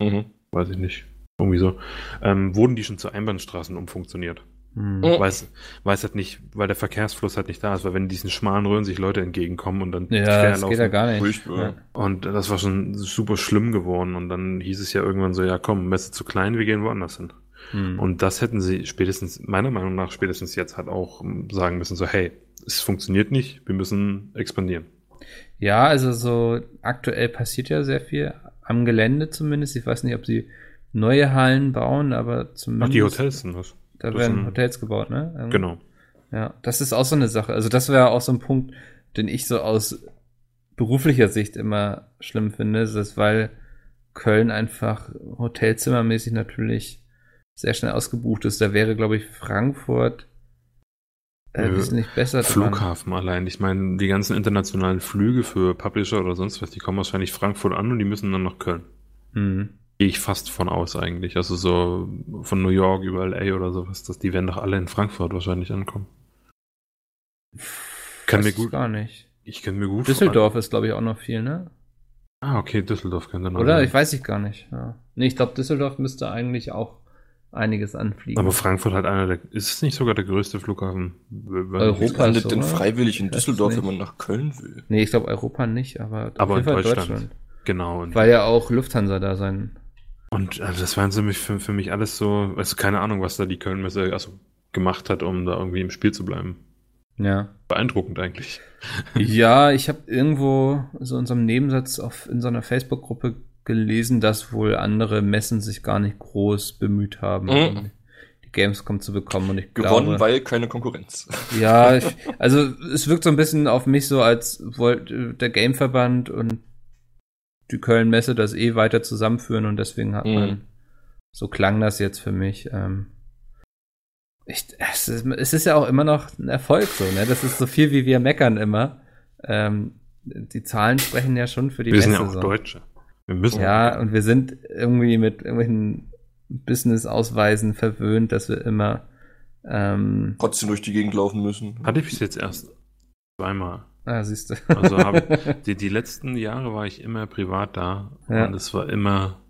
Mhm. weiß ich nicht, irgendwie so, ähm, wurden die schon zu Einbahnstraßen umfunktioniert. Hm. Mhm. Weiß, weiß halt nicht, weil der Verkehrsfluss halt nicht da ist, weil wenn diesen schmalen Röhren sich Leute entgegenkommen und dann Ja, das geht ja gar nicht. Ja. Und das war schon super schlimm geworden. Und dann hieß es ja irgendwann so, ja komm, Messe zu klein, wir gehen woanders hin. Hm. Und das hätten sie spätestens, meiner Meinung nach, spätestens jetzt halt auch sagen müssen, so, hey, es funktioniert nicht, wir müssen expandieren. Ja, also so aktuell passiert ja sehr viel am Gelände zumindest. Ich weiß nicht, ob sie neue Hallen bauen, aber Ach, zumindest. die Hotels sind das. Da werden Hotels gebaut, ne? Irgendwie. Genau. Ja, das ist auch so eine Sache. Also das wäre auch so ein Punkt, den ich so aus beruflicher Sicht immer schlimm finde, das ist, weil Köln einfach hotelzimmermäßig natürlich sehr schnell ausgebucht ist. Da wäre, glaube ich, Frankfurt äh, wesentlich besser dran. Flughafen allein. Ich meine, die ganzen internationalen Flüge für Publisher oder sonst was, die kommen wahrscheinlich Frankfurt an und die müssen dann nach Köln. Hm. Gehe ich fast von aus eigentlich. Also so von New York über LA oder sowas, dass die werden doch alle in Frankfurt wahrscheinlich ankommen. Kann mir ich gut- gar nicht. Ich kann mir gut Düsseldorf ist, glaube ich, auch noch viel, ne? Ah, okay, Düsseldorf könnte noch Oder? sein. Ich weiß ich gar nicht. Ja. Nee, ich glaube, Düsseldorf müsste eigentlich auch einiges anfliegen. Aber Frankfurt hat einer der. Ist es nicht sogar der größte Flughafen? Europa landet ist denn freiwillig in Düsseldorf, wenn man nach Köln will? nee, ich glaube Europa nicht, aber, auf Aber jeden in Fall Deutschland. Genau. Und, Weil ja auch Lufthansa da sein. Und also das waren für mich, für, für mich alles so. Also keine Ahnung, was da die Kölnmesse also gemacht hat, um da irgendwie im Spiel zu bleiben. Ja. Beeindruckend eigentlich. Ja, ich habe irgendwo so in so einem Nebensatz auf, in so einer Facebook-Gruppe gelesen, dass wohl andere Messen sich gar nicht groß bemüht haben, Mhm. um die Gamescom zu bekommen. Und ich Gewonnen, glaube, weil keine Konkurrenz. Ja, ich, also es wirkt so ein bisschen auf mich so, als wollte der Gameverband und die Köln-Messe das eh weiter zusammenführen und deswegen hat Mhm. man, so klang das jetzt für mich. Ähm, ich, es, ist, es ist ja auch immer noch ein Erfolg so, ne? Das ist so viel, wie wir meckern immer. Ähm, die Zahlen sprechen ja schon für die Wir Messe. sind ja auch so. Deutsche. Wir müssen. Ja, und wir sind irgendwie mit irgendwelchen Business-Ausweisen verwöhnt, dass wir immer ähm, Trotzdem durch die Gegend laufen müssen. Hatte ich bis jetzt erst zweimal. Ah, siehst du. Also hab, die, die letzten Jahre war ich immer privat da Ja. und es war immer,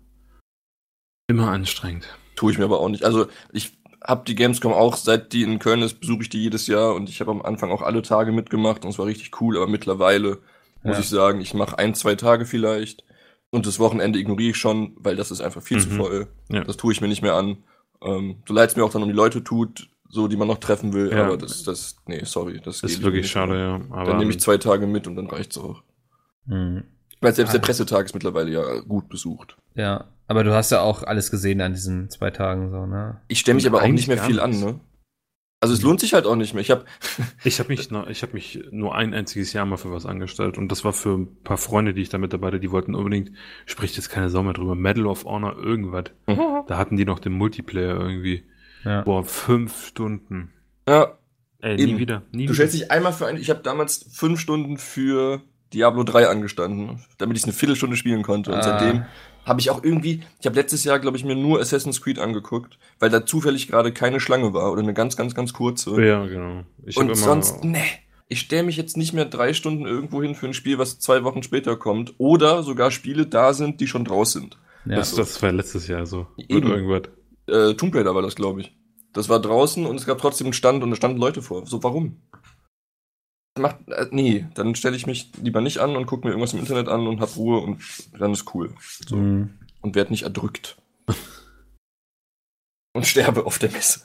immer anstrengend. Tue ich mir aber auch nicht. Also ich habe die Gamescom auch, seit die in Köln ist, besuche ich die jedes Jahr und ich habe am Anfang auch alle Tage mitgemacht und es war richtig cool, aber mittlerweile muss Ja. ich sagen, ich mache ein, zwei Tage vielleicht und das Wochenende ignoriere ich schon, weil das ist einfach viel zu Mhm. voll. Ja. Das tue ich mir nicht mehr an. Ähm, so leid es mir auch dann um die Leute tut, so die man noch treffen will, Ja. aber das, das, nee, sorry, das ist wirklich nicht. schade, ja. Aber Dann nehme ich zwei Tage mit und dann reicht's auch. Hm. Ich meine, selbst der Ah. Pressetag ist mittlerweile ja gut besucht. Ja, aber du hast ja auch alles gesehen an diesen zwei Tagen so, ne? Ich stelle mich aber auch nicht mehr viel an, ne? Also es lohnt sich halt auch nicht mehr. Ich habe Ich habe mich, noch- ich hab mich nur ein einziges Jahr mal für was angestellt und das war für ein paar Freunde, die ich da mit dabei hatte, die wollten unbedingt, spricht jetzt keine Sau mehr drüber, Medal of Honor irgendwas. Da hatten die noch den Multiplayer irgendwie. Ja. Boah, fünf Stunden. ja, Ey, Eben. nie wieder. Nie Du wieder. stellst dich einmal für ein. Ich habe damals fünf Stunden für Diablo 3 angestanden, damit ich es eine Viertelstunde spielen konnte. Und Ah. seitdem habe ich auch irgendwie. Ich habe letztes Jahr, glaube ich, mir nur Assassin's Creed angeguckt, weil da zufällig gerade keine Schlange war oder eine ganz, ganz, ganz kurze. Ja, genau. Ich Und sonst, nee. Ich stelle mich jetzt nicht mehr drei Stunden irgendwo hin für ein Spiel, was zwei Wochen später kommt. Oder sogar Spiele da sind, die schon draus sind. Ja. Das, das war letztes Jahr so. Eben. Oder irgendwas. Äh, Tomb Raider war das, glaube ich. Das war draußen und es gab trotzdem einen Stand und da standen Leute vor. So, warum? Macht, äh, nee, dann stelle ich mich lieber nicht an und gucke mir irgendwas im Internet an und hab Ruhe und dann ist cool. So. Hm. Und werd nicht erdrückt. und sterbe auf der Messe.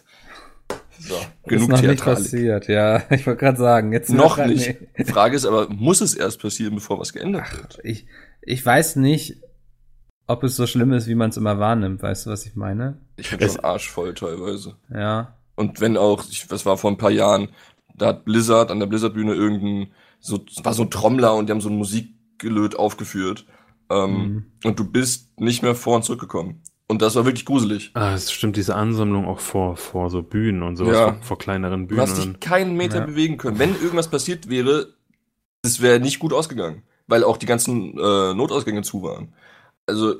So, Ist genug noch nicht Theatralik. passiert, ja. Ich wollte gerade sagen, jetzt Noch Nee. nicht. Die Frage ist aber, muss es erst passieren, bevor was geändert wird? Ich, ich weiß nicht, ob es so schlimm ist, wie man es immer wahrnimmt. Weißt du, was ich meine? Ich Es- schon arschvoll teilweise. Ja. Und wenn auch, ich, das war vor ein paar Jahren, da hat Blizzard an der Blizzard-Bühne irgendein, so, war so ein Trommler und die haben so ein Musikgelöt aufgeführt. Ähm, Mhm. Und du bist nicht mehr vor und zurückgekommen. Und das war wirklich gruselig. Ah, es stimmt, diese Ansammlung auch vor, vor so Bühnen und sowas, Ja. vor, vor kleineren Du Bühnen. hast dich keinen Meter Ja. bewegen können. Wenn irgendwas passiert wäre, es wäre nicht gut ausgegangen. Weil auch die ganzen äh, Notausgänge zu waren. Also,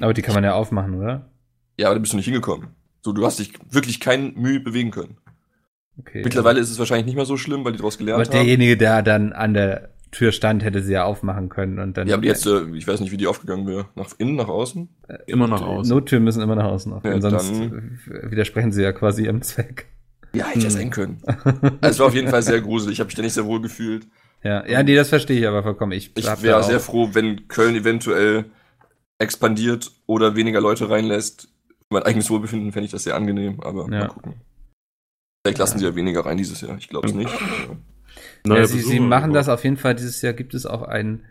Aber die kann man ja aufmachen, oder? Ja, aber da bist du nicht hingekommen. So, du hast dich wirklich kein Mühe bewegen können. Okay. Mittlerweile ist es wahrscheinlich nicht mehr so schlimm, weil die daraus Aber gelernt haben. derjenige, der dann an der Tür stand, hätte sie ja aufmachen können und dann. Ja, aber die jetzt, äh, ich weiß nicht, wie die aufgegangen wäre. Nach innen, nach außen? immer noch aus. Nottüren müssen immer nach außen aufgehen, Ja, sonst dann- widersprechen sie ja quasi ihrem Zweck. Ja, hätte ja Hm. sein können. Also, es war auf jeden Fall sehr gruselig. Ich habe mich da nicht sehr wohl gefühlt. Ja, ja, nee, das verstehe ich aber vollkommen. Ich, Ich wäre sehr froh, wenn Köln eventuell expandiert oder weniger Leute reinlässt. Mein eigenes Wohlbefinden fände ich das sehr angenehm, aber Ja. mal gucken. Vielleicht lassen sie ja weniger rein dieses Jahr. Ich glaube es nicht. Ja, sie, sie machen das auf jeden Fall. Dieses Jahr gibt es auch ein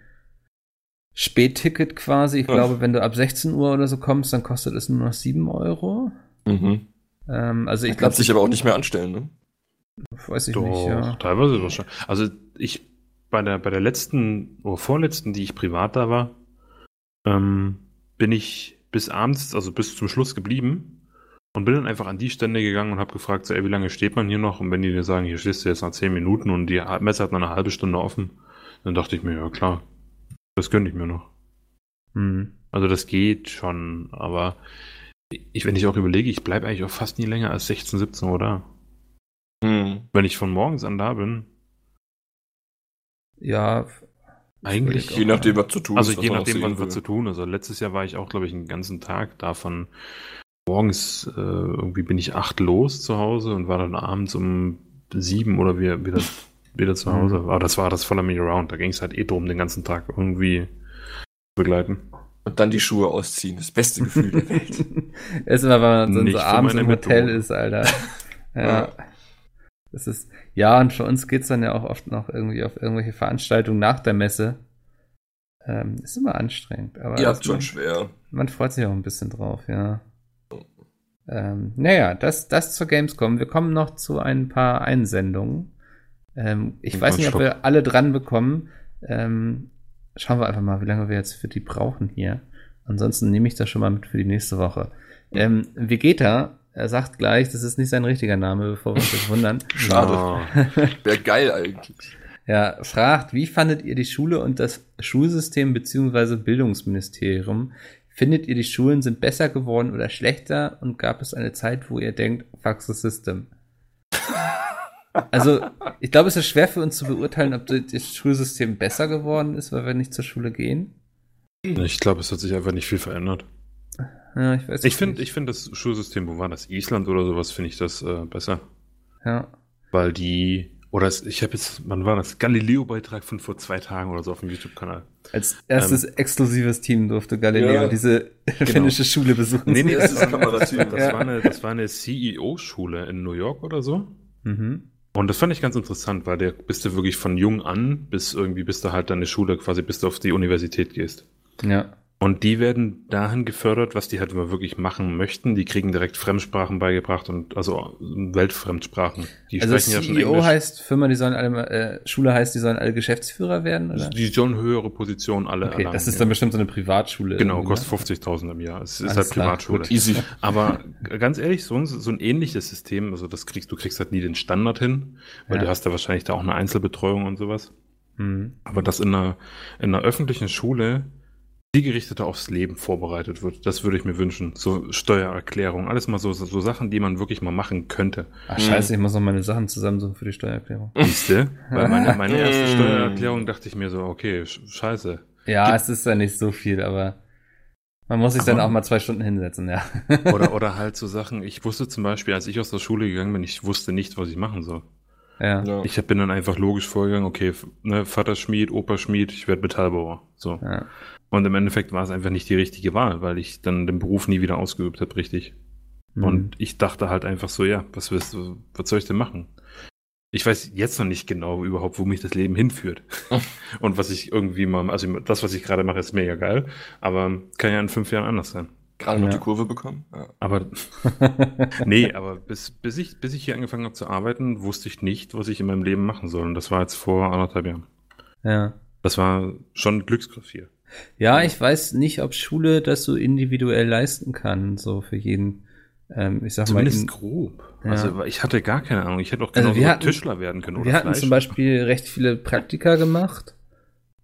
Spätticket quasi. Ich Ja. glaube, wenn du ab 16 Uhr oder so kommst, dann kostet es nur noch 7 Euro. Mhm. Ähm, also ich glaube, kann sich aber auch nicht mehr anstellen, ne? weiß ich Doch, nicht, ja. teilweise wahrscheinlich. Also ich bei der bei der letzten oder vorletzten, die ich privat da war, ähm, bin ich bis abends, also bis zum Schluss geblieben und bin dann einfach an die Stände gegangen und habe gefragt, so, ey, wie lange steht man hier noch? Und wenn die dir sagen, hier stehst du jetzt nach 10 Minuten und die Messe hat noch eine halbe Stunde offen, dann dachte ich mir, ja klar, das gönne ich mir noch. Hm. Also das geht schon, aber ich, wenn ich auch überlege, ich bleibe eigentlich auch fast nie länger als 16, 17 oder? Hm. Wenn ich von morgens an da bin, Ja, eigentlich. Je nachdem, was zu tun Also ist. was je nachdem, was, was zu tun ist. Also letztes Jahr war ich auch, glaube ich, einen ganzen Tag davon. Morgens äh, irgendwie bin ich acht los zu Hause und war dann abends um sieben oder wieder, wieder, wieder zu Hause. Aber das war das voller Me Around. Da ging es halt eh drum, den ganzen Tag irgendwie zu begleiten. Und dann die Schuhe ausziehen. Das beste Gefühl der Welt. ist immer, wenn man so, Nicht so für abends meine im Hotel Methode. ist, Alter. Ja. Ja. Das ist, ja, und für uns geht's dann ja auch oft noch irgendwie auf irgendwelche Veranstaltungen nach der Messe. Ähm, ist immer anstrengend. Aber habt schon man, schwer. man freut sich auch ein bisschen drauf, ja. Ähm, naja, das, das zur Gamescom. Wir kommen noch zu ein paar Einsendungen. Ähm, ich Und weiß nicht, ob wir alle dran bekommen. Ähm, schauen wir einfach mal, wie lange wir jetzt für die brauchen hier. Ansonsten nehme ich das schon mal mit für die nächste Woche. Ähm, Vegeta, er sagt gleich, das ist nicht sein richtiger Name, bevor wir uns jetzt wundern. Schade. Ah, Wäre geil eigentlich. Er fragt, wie fandet ihr die Schule und das Schulsystem beziehungsweise Bildungsministerium? Findet ihr, die Schulen sind besser geworden oder schlechter? Und gab es eine Zeit, wo ihr denkt, fuck the system? Also, ich glaube, es ist schwer für uns zu beurteilen, ob das Schulsystem besser geworden ist, weil wir nicht zur Schule gehen. ich glaube, es hat sich einfach nicht viel verändert. Ja, ich weiß Ich finde nicht. ich find das Schulsystem, wo war das? Island oder sowas, finde ich das äh, besser. Ja. Weil die, oder es, ich habe jetzt, wann war das? Galileo-Beitrag von vor zwei Tagen oder so auf dem YouTube-Kanal. Als erstes exklusives Team durfte Galileo Ja, diese finnische Schule besuchen. Nee, nee, Das ist Kamerateam. das, Ja. war eine, das war eine CEO-Schule in New York oder so. Mhm. Und das fand ich ganz interessant, weil der bist du wirklich von jung an bis irgendwie, bis du halt deine Schule quasi, bis du auf die Universität gehst. Ja. Und die werden dahin gefördert, was die halt immer wirklich machen möchten. Die kriegen direkt Fremdsprachen beigebracht und also Weltfremdsprachen. Die Also sprechen ja schon CEO Englisch. heißt Firma, die sollen alle, äh, Schule heißt, die sollen alle Geschäftsführer werden, oder? die sollen höhere Positionen alle Okay, erlangen. das ist ja. dann bestimmt so eine Privatschule. Genau, irgendwie, kostet ne? 50.000 im Jahr. Es ist Alles halt klar, Privatschule. gut. Easy. Aber ganz ehrlich, so ein, so ein ähnliches System, also das kriegst du kriegst halt nie den Standard hin, weil Ja. du hast da wahrscheinlich da auch eine Einzelbetreuung und sowas. Mhm. Aber dass in einer, in einer öffentlichen Schule zielgerichteter aufs Leben vorbereitet wird, das würde ich mir wünschen. So Steuererklärung, alles mal so, so Sachen, die man wirklich mal machen könnte. Ach scheiße, ich muss noch meine Sachen zusammensuchen für die Steuererklärung. Siehste? Weil meine, meine erste Mm. Steuererklärung dachte ich mir so, okay, sch- scheiße. Ja, Gibt- es ist ja nicht so viel, aber man muss sich dann Aber- auch mal zwei Stunden hinsetzen, ja. Oder, oder halt so Sachen, ich wusste zum Beispiel, als ich aus der Schule gegangen bin, ich wusste nicht, was ich machen soll. ja. Ja. Ich bin dann einfach logisch vorgegangen, okay, ne, Vater Schmied, Opa Schmied, ich werde Metallbauer. So. ja. Und im Endeffekt war es einfach nicht die richtige Wahl, weil ich dann den Beruf nie wieder ausgeübt habe, richtig. Mhm. Und ich dachte halt einfach so, ja, was willst du, was soll ich denn machen? Ich weiß jetzt noch nicht genau überhaupt, wo mich das Leben hinführt. Und was ich irgendwie mal, also das, was ich gerade mache, ist mega geil, aber kann ja in fünf Jahren anders sein. Gerade noch Ja. die Kurve bekommen. Ja. Aber nee, aber bis, bis, ich, bis ich hier angefangen habe zu arbeiten, wusste ich nicht, was ich in meinem Leben machen soll. Und das war jetzt vor anderthalb Jahren. ja. Das war schon Glücksgriff hier. Ja, ich weiß nicht, ob Schule das so individuell leisten kann, so für jeden. Ähm, ich sag Zumindest mal, grob. Ja. Also ich hatte gar keine Ahnung. Ich hätte auch Also genau wir hatten- Tischler werden können. in, Oder wir hatten Fleisch. zum Beispiel recht viele Praktika gemacht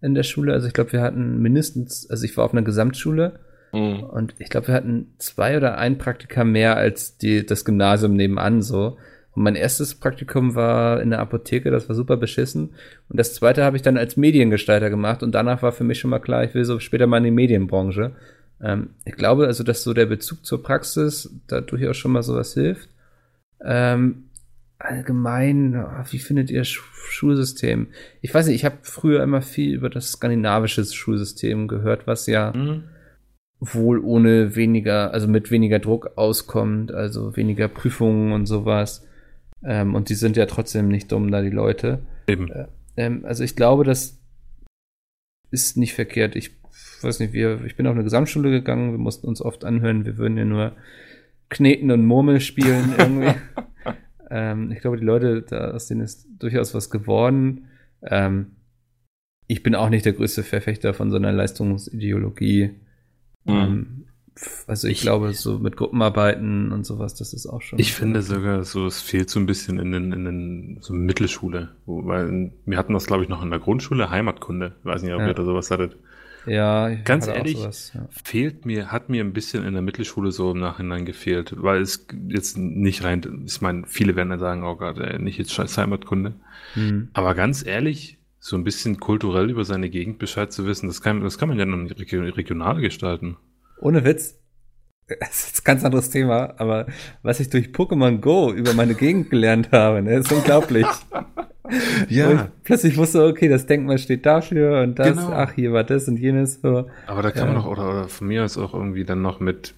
in der Schule. Also ich glaube, wir hatten mindestens, also ich war auf einer Gesamtschule Mhm. und ich glaube, wir hatten zwei oder ein Praktika mehr als die, das Gymnasium nebenan so. Und mein erstes Praktikum war in der Apotheke, das war super beschissen. Und das zweite habe ich dann als Mediengestalter gemacht und danach war für mich schon mal klar, ich will so später mal in die Medienbranche. Ähm, ich glaube also, dass so der Bezug zur Praxis da durchaus schon mal sowas hilft. Ähm, allgemein, ah, wie findet ihr Sch Schulsystem? Ich weiß nicht, ich habe früher immer viel über das skandinavische Schulsystem gehört, was ja Hm? wohl ohne weniger, also mit weniger Druck auskommt, also weniger Prüfungen und sowas. Ähm, und die sind ja trotzdem nicht dumm, da die Leute. Eben. Ähm, also ich glaube, das ist nicht verkehrt. Ich weiß nicht, wir, ich bin auf eine Gesamtschule gegangen, wir mussten uns oft anhören, wir würden ja nur kneten und Murmel spielen irgendwie. ähm, ich glaube, die Leute, da, aus denen ist durchaus was geworden. Ähm, ich bin auch nicht der größte Verfechter von so einer Leistungsideologie. Ähm, f- also ich, Ich- glaube, so mit Gruppenarbeiten und sowas, das ist auch schon. Ich finde sogar so, es fehlt so ein bisschen in den, in den, so Mittelschule. Weil wir hatten das, glaube ich, noch in der Grundschule, Heimatkunde. Ich weiß nicht, ob Ja. ihr da sowas hattet. ja, ich Ganz ehrlich, sowas, ja. Fehlt mir, hat mir ein bisschen in der Mittelschule so im Nachhinein gefehlt, weil es jetzt nicht rein, ich meine, viele werden dann sagen, oh Gott, ey, nicht jetzt scheiß Heimatkunde. Hm. Aber ganz ehrlich, so ein bisschen kulturell über seine Gegend Bescheid zu wissen, das kann, das kann man ja regio- regional gestalten. Ohne Witz. Das ist ein ganz anderes Thema, aber was ich durch Pokémon Go über meine Gegend gelernt habe, ne, ist unglaublich. Ich plötzlich wusste, okay, das Denkmal steht dafür und das, Genau. ach, hier war das und jenes. So. Aber da kann Ja. man doch, oder, oder von mir aus auch irgendwie dann noch mit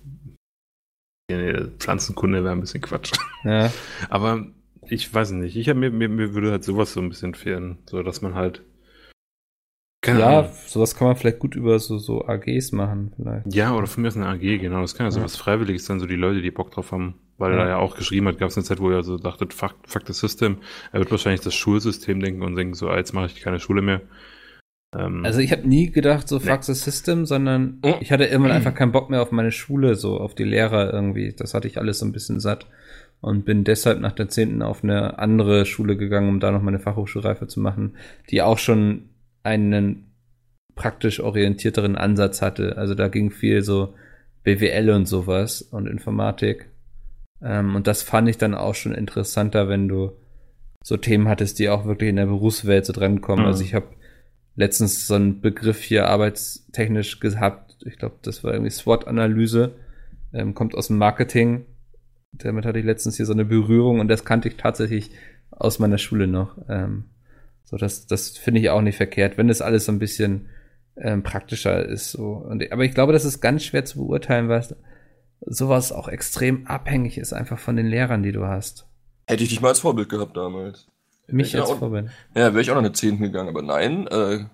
ja, Pflanzenkunde wäre ein bisschen Quatsch. Ja. Aber ich weiß nicht. Ich hab, mir, mir, mir würde halt sowas so ein bisschen fehlen, so dass man halt. Keine ja, Ahnung. sowas kann man vielleicht gut über so, so AGs machen, vielleicht. Ja, oder von mir aus eine AG, genau. Das kann ja Ja. sowas Freiwilliges sein, so die Leute, die Bock drauf haben. Weil Ja. er ja auch geschrieben hat, gab es eine Zeit, wo er so dachte, fuck, fuck the system. Er wird wahrscheinlich das Schulsystem denken und denken so, ah, jetzt mache ich keine Schule mehr. Ähm, Also ich habe nie gedacht, so Nee. fuck the system, sondern Mhm. ich hatte irgendwann einfach keinen Bock mehr auf meine Schule, so auf die Lehrer irgendwie. Das hatte ich alles so ein bisschen satt und bin deshalb nach der zehnten auf eine andere Schule gegangen, um da noch meine Fachhochschulreife zu machen, die auch schon einen praktisch orientierteren Ansatz hatte. Also da ging viel so BWL und sowas und Informatik. Ähm, und das fand ich dann auch schon interessanter, wenn du so Themen hattest, die auch wirklich in der Berufswelt so drankommen. Mhm. Also ich habe letztens so einen Begriff hier arbeitstechnisch gehabt. Ich glaube, das war irgendwie SWOT-Analyse. Ähm, kommt aus dem Marketing. Damit hatte ich letztens hier so eine Berührung und das kannte ich tatsächlich aus meiner Schule noch. Ähm, so, das, das finde ich auch nicht verkehrt, wenn das alles so ein bisschen ähm, praktischer ist. So. Und, aber ich glaube, das ist ganz schwer zu beurteilen, weil sowas auch extrem abhängig ist einfach von den Lehrern, die du hast. Hätte ich dich mal als Vorbild gehabt damals. Mich als und- Vorbild. Ja, wäre ich auch noch eine 10. gegangen, aber nein, äh,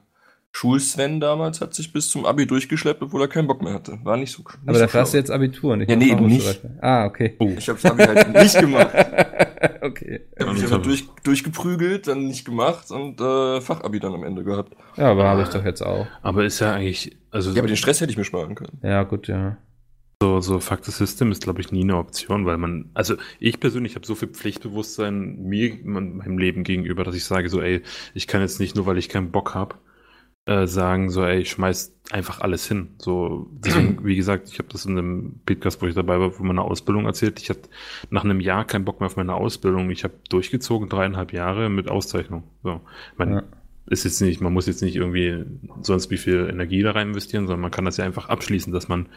Schulsven damals hat sich bis zum Abi durchgeschleppt, obwohl er keinen Bock mehr hatte. War nicht so nicht Aber so dafür hast du jetzt Abitur, nicht? Ja, nee, eben nicht. Ah, okay. oh, Ich habe das Abi halt nicht gemacht. okay. Ich habe mich einfach durch, durchgeprügelt, dann nicht gemacht und äh, Fachabi dann am Ende gehabt. Ja, aber habe ich doch jetzt auch. aber ist ja eigentlich, also Ja, aber den Stress hätte ich mir sparen können. Ja, gut, ja. so, so Fuck the System ist, glaube ich, nie eine Option, weil man, also ich persönlich habe so viel Pflichtbewusstsein mir, mein- meinem Leben gegenüber, dass ich sage so, ey, ich kann jetzt nicht nur, weil ich keinen Bock habe, äh, sagen so, ey, ich schmeiß einfach alles hin. So, deswegen, wie gesagt, ich habe das in einem Podcast, wo ich dabei war, wo meine Ausbildung erzählt. Ich hatte nach einem Jahr keinen Bock mehr auf meine Ausbildung. Ich habe durchgezogen, dreieinhalb Jahre mit Auszeichnung. So, man Ja. ist jetzt nicht, man muss jetzt nicht irgendwie sonst wie viel Energie da rein investieren, sondern man kann das ja einfach abschließen, dass man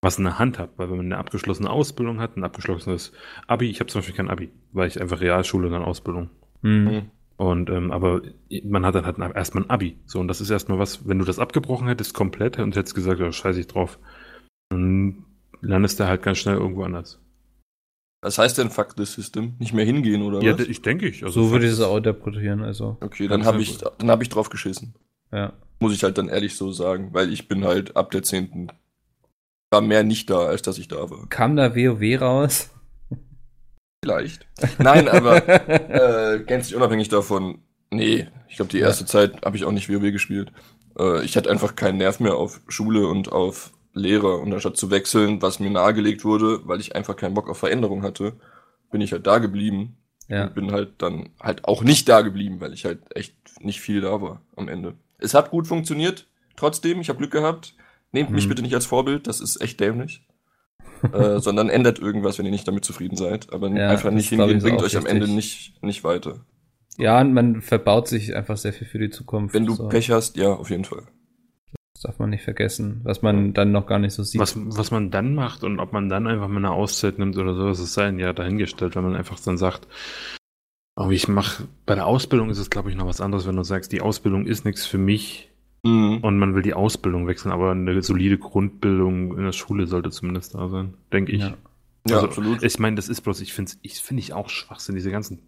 was in der Hand hat. Weil wenn man eine abgeschlossene Ausbildung hat, ein abgeschlossenes Abi, ich habe zum Beispiel kein Abi, weil ich einfach Realschule und dann Ausbildung. Hm. Und ähm, aber man hat dann halt erstmal ein Abi. So, und das ist erstmal was, wenn du das abgebrochen hättest komplett und hättest gesagt, ja, scheiße ich drauf, dann landest du halt ganz schnell irgendwo anders. Was heißt denn Fuck the System? Nicht mehr hingehen oder Ja, was? ich denke ich. Also so würde ich es auch interpretieren, also. Okay, dann habe ich, dann hab ich drauf geschissen. Ja. Muss ich halt dann ehrlich so sagen, weil ich bin halt ab der 10. war mehr nicht da, als dass ich da war. Kam da WoW raus? Vielleicht. Nein, aber äh, gänzlich unabhängig davon, nee, ich glaube, die erste Zeit habe ich auch nicht WoW gespielt. Äh, ich hatte einfach keinen Nerv mehr auf Schule und auf Lehrer. Und anstatt zu wechseln, was mir nahegelegt wurde, weil ich einfach keinen Bock auf Veränderung hatte, bin ich halt da geblieben. Ja. Und bin halt dann halt auch nicht da geblieben, weil ich halt echt nicht viel da war am Ende. Es hat gut funktioniert, trotzdem, ich habe Glück gehabt. Nehmt mich Mhm. bitte nicht als Vorbild, das ist echt dämlich. Äh, sondern ändert irgendwas, wenn ihr nicht damit zufrieden seid. Aber Ja, einfach das nicht hingehen, bringt euch am. Ende nicht, nicht weiter. Ja, und man verbaut sich einfach sehr viel für die Zukunft. Wenn du so. Pech hast, ja, auf jeden Fall. Das darf man nicht vergessen, was man dann noch gar nicht so sieht. Was, was man dann macht und ob man dann einfach mal eine Auszeit nimmt oder sowas, ist sein ja dahingestellt, wenn man einfach dann sagt, oh, ich mache, bei der Ausbildung ist es, glaube ich, noch was anderes, wenn du sagst, die Ausbildung ist nichts für mich Mhm. und man will die Ausbildung wechseln, aber eine solide Grundbildung in der Schule sollte zumindest da sein, denke ich. Ja. Ja, also, absolut. Ich meine, das ist bloß, ich finde ich finde ich auch Schwachsinn, diese ganzen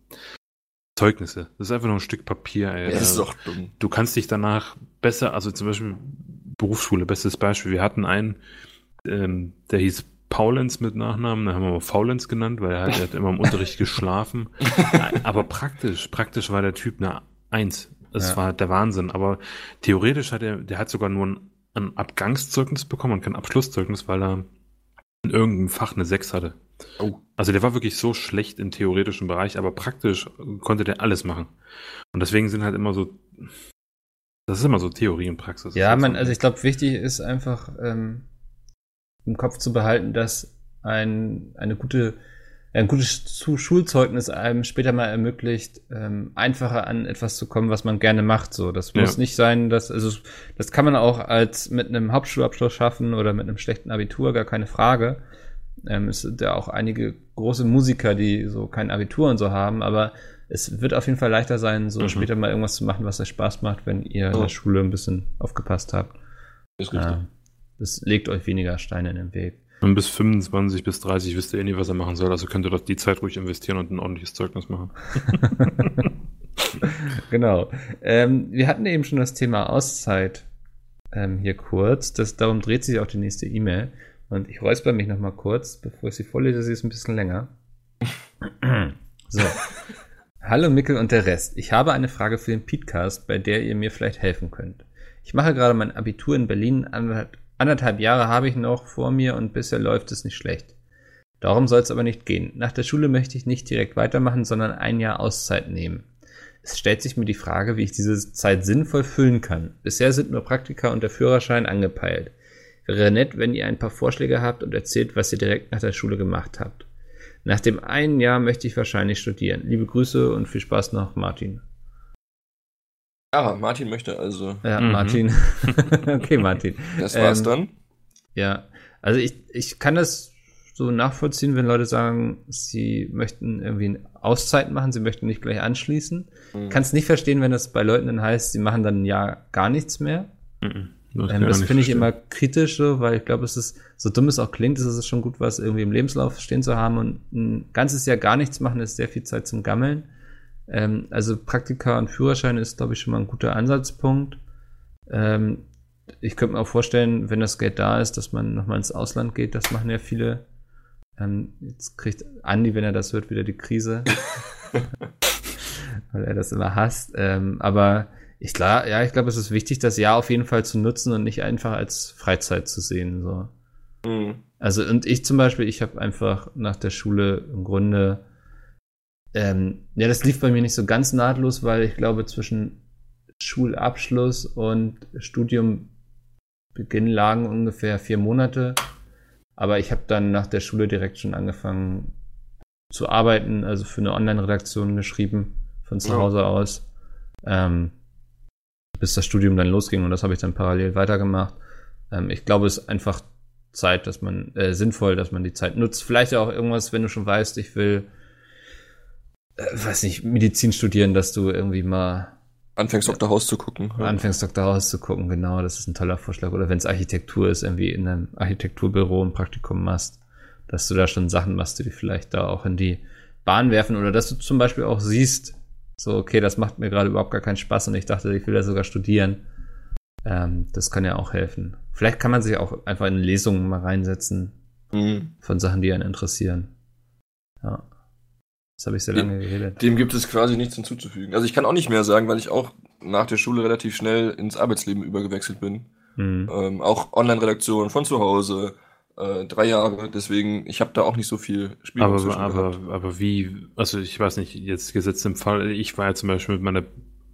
Zeugnisse. Das ist einfach nur ein Stück Papier, ey. Ja, das ist doch dumm. du kannst dich danach besser, also zum Beispiel Berufsschule, bestes Beispiel. Wir hatten einen, ähm, der hieß Paulens mit Nachnamen, da haben wir mal Faulenz genannt, weil er halt, er hat immer im Unterricht geschlafen. Aber praktisch, praktisch war der Typ eine Eins. Es Ja. war der Wahnsinn. Aber theoretisch hat er, der hat sogar nur ein, ein Abgangszeugnis bekommen und kein Abschlusszeugnis, weil er in irgendeinem Fach eine Sechs hatte. Oh. Also der war wirklich so schlecht im theoretischen Bereich, aber praktisch konnte der alles machen. Und deswegen sind halt immer so, das ist immer so Theorie und Praxis. Ja, man, so- also ich glaube, wichtig ist einfach ähm, im Kopf zu behalten, dass ein, eine gute, ein gutes Zu- Schulzeugnis einem später mal ermöglicht, ähm, einfacher an etwas zu kommen, was man gerne macht. So, das Ja. muss nicht sein, dass also das kann man auch als mit einem Hauptschulabschluss schaffen oder mit einem schlechten Abitur, gar keine Frage. Ähm, es sind ja auch einige große Musiker, die so kein Abitur und so haben, aber es wird auf jeden Fall leichter sein, so Mhm. später mal irgendwas zu machen, was euch Spaß macht, wenn ihr in Ja. der Schule ein bisschen aufgepasst habt. Ist richtig. Ja, das legt euch weniger Steine in den Weg. Und bis 25, bis 30 wisst ihr eh nie, was er machen soll. Also könnt ihr doch die Zeit ruhig investieren und ein ordentliches Zeugnis machen. genau. Ähm, wir hatten eben schon das Thema Auszeit ähm, hier kurz. Das, darum dreht sich auch die nächste E-Mail. Und ich räusper mich nochmal kurz, bevor ich sie vorlese. Sie ist ein bisschen länger. so. Hallo Mickel und der Rest. Ich habe eine Frage für den Podcast, bei der ihr mir vielleicht helfen könnt. Ich mache gerade mein Abitur in Berlin. Anderthalb, anderthalb Jahre habe ich noch vor mir und bisher läuft es nicht schlecht. Darum soll es aber nicht gehen. Nach der Schule möchte ich nicht direkt weitermachen, sondern ein Jahr Auszeit nehmen. Es stellt sich mir die Frage, wie ich diese Zeit sinnvoll füllen kann. Bisher sind nur Praktika und der Führerschein angepeilt. Wäre nett, wenn ihr ein paar Vorschläge habt und erzählt, was ihr direkt nach der Schule gemacht habt. Nach dem einen Jahr möchte ich wahrscheinlich studieren. Liebe Grüße und viel Spaß noch, Martin. Ah, Martin möchte also. Ja, Mhm. Martin. okay, Martin. Das war's Ähm, dann. Ja, also ich, ich kann das so nachvollziehen, wenn Leute sagen, sie möchten irgendwie eine Auszeit machen, sie möchten nicht gleich anschließen. Mhm. Kann es nicht verstehen, wenn das bei Leuten dann heißt, sie machen dann ein Jahr gar nichts mehr. Mhm. Ähm, kann das finde ich verstehen. immer kritisch, so, weil ich glaube, es ist, so dumm es auch klingt, ist es schon gut, was irgendwie im Lebenslauf stehen zu haben und ein ganzes Jahr gar nichts machen, ist sehr viel Zeit zum Gammeln. Ähm, also Praktika und Führerschein ist, glaube ich, schon mal ein guter Ansatzpunkt. Ähm, ich könnte mir auch vorstellen, wenn das Geld da ist, dass man nochmal ins Ausland geht. Das machen ja viele. Ähm, jetzt kriegt Andi, wenn er das hört, wieder die Krise. weil er das immer hasst. Ähm, aber ich klar, ja, ich glaube, es ist wichtig, das Jahr auf jeden Fall zu nutzen und nicht einfach als Freizeit zu sehen. So. Mhm. Also und ich zum Beispiel, ich habe einfach nach der Schule im Grunde, ähm, ja, das lief bei mir nicht so ganz nahtlos, weil ich glaube zwischen Schulabschluss und Studiumbeginn lagen ungefähr vier Monate. Aber ich habe dann nach der Schule direkt schon angefangen zu arbeiten, also für eine Online-Redaktion geschrieben von zu Ja. Hause aus, ähm, bis das Studium dann losging und das habe ich dann parallel weitergemacht. Ähm, ich glaube, es ist einfach Zeit, dass man äh, sinnvoll, dass man die Zeit nutzt. Vielleicht auch irgendwas, wenn du schon weißt, ich will, äh, weiß nicht, Medizin studieren, dass du irgendwie mal Anfängst Dr. House zu gucken. anfängst, Dr. House zu gucken. Genau, das ist ein toller Vorschlag. Oder wenn es Architektur ist, irgendwie in einem Architekturbüro ein Praktikum machst, dass du da schon Sachen machst, die dich vielleicht da auch in die Bahn werfen. Oder dass du zum Beispiel auch siehst, so, okay, das macht mir gerade überhaupt gar keinen Spaß und ich dachte, ich will da sogar studieren. Ähm, das kann ja auch helfen. Vielleicht kann man sich auch einfach in Lesungen mal reinsetzen Mhm. von Sachen, die einen interessieren. Ja. Das habe ich sehr lange geredet. Dem gibt es quasi nichts hinzuzufügen. Also ich kann auch nicht mehr sagen, weil ich auch nach der Schule relativ schnell ins Arbeitsleben übergewechselt bin. Hm. Ähm, auch Online-Redaktion von zu Hause, äh, drei Jahre. Deswegen, ich habe da auch nicht so viel Spielraum Aber, zwischen aber, gehabt. aber wie, also ich weiß nicht, jetzt gesetzt im Fall, ich war ja zum Beispiel mit meiner,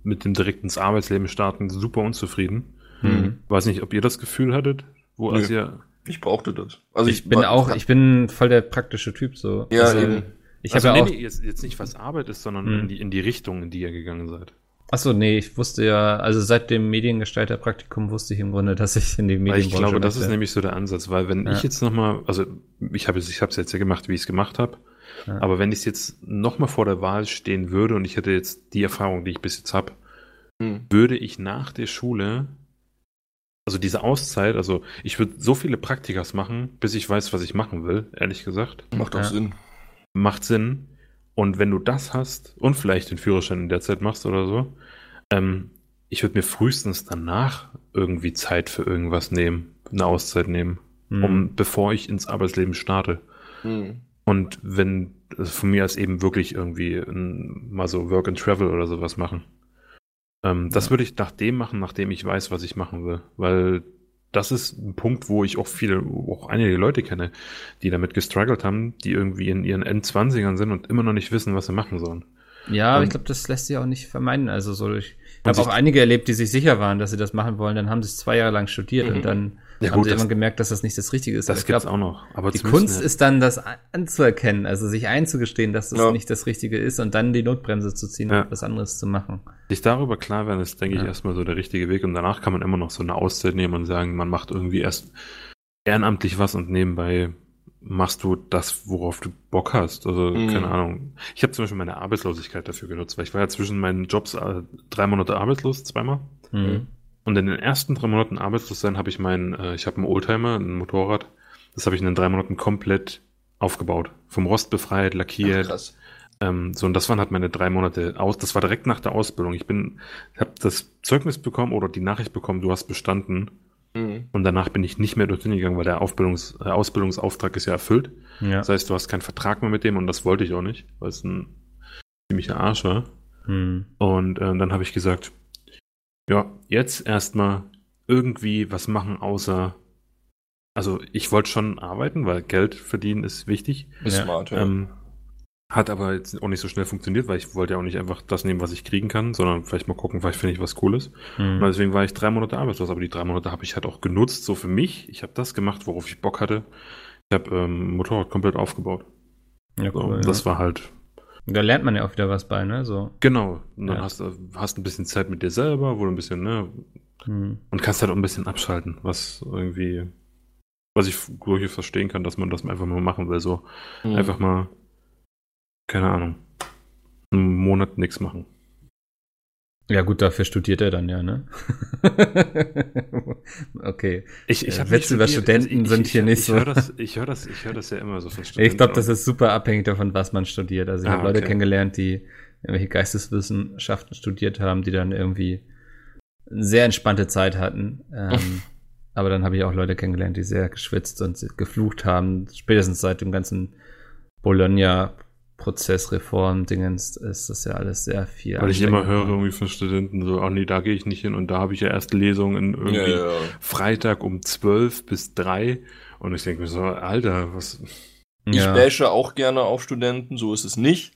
mit dem direkt ins Arbeitsleben starten super unzufrieden. Hm. Weiß nicht, ob ihr das Gefühl hattet, wo als ihr, Ich brauchte das. Also ich bin war- auch, ich bin voll der praktische Typ so. Ja, also, eben. Ich also habe nee, ja auch. nee, jetzt, jetzt nicht was Arbeit ist, sondern Hm. in, die, in die Richtung, in die ihr gegangen seid. Achso, nee, ich wusste ja, also seit dem Mediengestalter-Praktikum wusste ich im Grunde, dass ich in die Medienbranche ich glaube, das ist nämlich so der Ansatz, weil wenn Ja. ich jetzt nochmal, also ich habe es ich hab's jetzt ja gemacht, wie ich es gemacht habe, Ja. aber wenn ich jetzt nochmal vor der Wahl stehen würde und ich hätte jetzt die Erfahrung, die ich bis jetzt habe, Hm. würde ich nach der Schule, also diese Auszeit, also ich würde so viele Praktikas machen, bis ich weiß, was ich machen will, ehrlich gesagt. Macht auch Ja. Sinn. Macht Sinn. Und wenn du das hast und vielleicht den Führerschein in der Zeit machst oder so, ähm, ich würde mir frühestens danach irgendwie Zeit für irgendwas nehmen, eine Auszeit nehmen, Hm. um bevor ich ins Arbeitsleben starte. Hm. Und wenn also von mir aus eben wirklich irgendwie ein, mal so Work and Travel oder sowas machen. Ähm, das Ja. würde ich nach dem machen, nachdem ich weiß, was ich machen will. Weil das ist ein Punkt, wo ich auch viele, auch einige Leute kenne, die damit gestruggelt haben, die irgendwie in ihren Endzwanzigern sind und immer noch nicht wissen, was sie machen sollen. Ja, aber ich glaube, das lässt sich auch nicht vermeiden. Also so, ich habe auch einige erlebt, die sich sicher waren, dass sie das machen wollen. Dann haben sie es zwei Jahre lang studiert Mhm. und dann Ja, haben gut, sie irgendwann gemerkt, dass das nicht das Richtige ist. Das gibt's glaub, auch noch. Aber Die Kunst ist dann, das anzuerkennen, also sich einzugestehen, dass das Ja. nicht das Richtige ist und dann die Notbremse zu ziehen Ja. und was anderes zu machen. Sich darüber klar werden, ist, denke Ja. ich, erstmal so der richtige Weg. Und danach kann man immer noch so eine Auszeit nehmen und sagen, man macht irgendwie erst ehrenamtlich was und nebenbei machst du das, worauf du Bock hast. Also, Mhm. keine Ahnung. Ich habe zum Beispiel meine Arbeitslosigkeit dafür genutzt, weil ich war ja zwischen meinen Jobs äh, drei Monate arbeitslos, zweimal. Mhm. Und in den ersten drei Monaten arbeitslos sein habe ich mein, äh, ich habe einen Oldtimer, ein Motorrad, Das habe ich in den drei Monaten komplett aufgebaut. Vom Rost befreit, Ach, lackiert. krass. Ähm, so, und das waren halt meine drei Monate aus. Das war direkt nach der Ausbildung. Ich bin, habe das Zeugnis bekommen oder die Nachricht bekommen, du hast bestanden. Mhm. Und danach bin ich nicht mehr dorthin gegangen, weil der Aufbildungs, äh, Ausbildungsauftrag ist ja erfüllt. Ja. Das heißt, du hast keinen Vertrag mehr mit dem und das wollte ich auch nicht, weil es ein ziemlicher Arsch war. Hm. Und ähm, dann habe ich gesagt, ja, jetzt erstmal irgendwie was machen, außer. Also ich wollte schon arbeiten, weil Geld verdienen ist wichtig. Ist Ja. smart, ja. Ähm, hat aber jetzt auch nicht so schnell funktioniert, weil ich wollte ja auch nicht einfach das nehmen, was ich kriegen kann, sondern vielleicht mal gucken, vielleicht finde ich was Cooles. Hm. Und deswegen war ich drei Monate arbeitslos, aber die drei Monate habe ich halt auch genutzt, so für mich. Ich habe das gemacht, worauf ich Bock hatte. Ich habe ähm, Motorrad komplett aufgebaut. Ja, So, cool, das ja. war halt Da lernt man ja auch wieder was bei, ne? So. Genau. Und dann Ja. hast du hast ein bisschen Zeit mit dir selber, wo du ein bisschen, ne, Hm. und kannst halt auch ein bisschen abschalten, was irgendwie, was ich durchaus verstehen kann, dass man das einfach mal machen will, so Mhm. einfach mal, keine Ahnung, einen Monat nichts machen. Ja, gut, dafür studiert er dann ja, ne? okay. Ich, ich Äh, hab Witze über Studenten sind hier nicht ich so. Höre das, ich höre das, ich höre das ja immer so von Studenten. Ich glaube, das ist super abhängig davon, was man studiert. Also ich Ah, habe Leute okay. kennengelernt, die irgendwelche Geisteswissenschaften studiert haben, die dann irgendwie eine sehr entspannte Zeit hatten. Ähm, aber dann habe ich auch Leute kennengelernt, die sehr geschwitzt und geflucht haben. Spätestens seit dem ganzen Bologna-Prozessreform-Dingens ist das ja alles sehr viel. Weil ich immer höre irgendwie von Studenten so, ach nee, da gehe ich nicht hin und da habe ich ja erst Lesungen irgendwie ja, ja, ja. Freitag um 12 bis 3 und ich denke mir so, Alter, was, Ich ja, bashe auch gerne auf Studenten, so ist es nicht.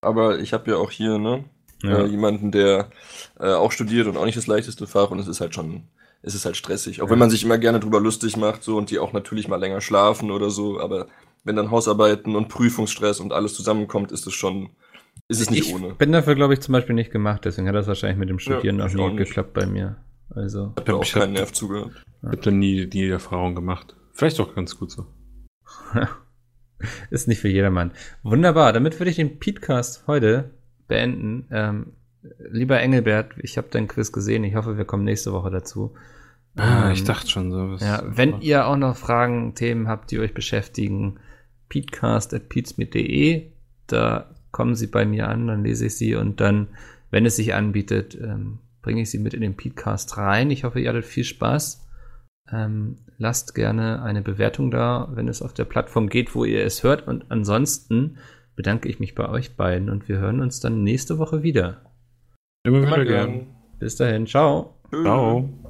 Aber ich habe ja auch hier ne, ja. äh, jemanden, der äh, auch studiert und auch nicht das leichteste Fach und es ist halt schon, es ist halt stressig. Auch Ja. wenn man sich immer gerne drüber lustig macht so und die auch natürlich mal länger schlafen oder so, aber wenn dann Hausarbeiten und Prüfungsstress und alles zusammenkommt, ist es schon, ist es nicht ich ohne. bin dafür, glaube ich, zum Beispiel nicht gemacht. Deswegen hat das wahrscheinlich mit dem Studieren Ja, noch ich nie auch nicht. geklappt bei mir. Also, Ich habe auch Ich keinen Nerv zugehört. ich habe da nie die Erfahrung gemacht. Vielleicht auch ganz gut so. Ist nicht für jedermann. Wunderbar, damit würde ich den Podcast heute beenden. Ähm, lieber Engelbert, ich habe dein Quiz gesehen. Ich hoffe, wir kommen nächste Woche dazu. Ah, Ähm, ich dachte schon so. Ja, wenn ihr auch noch Fragen, Themen habt, die euch beschäftigen, peatcast.peatsmeet.de, da kommen sie bei mir an, dann lese ich sie und dann, wenn es sich anbietet, ähm, bringe ich sie mit in den Peatcast rein. Ich hoffe, ihr hattet viel Spaß. Ähm, lasst gerne eine Bewertung da, wenn es auf der Plattform geht, wo ihr es hört. Und ansonsten bedanke ich mich bei euch beiden und wir hören uns dann nächste Woche wieder. Immer wieder gern. Bis dahin, ciao. Ciao.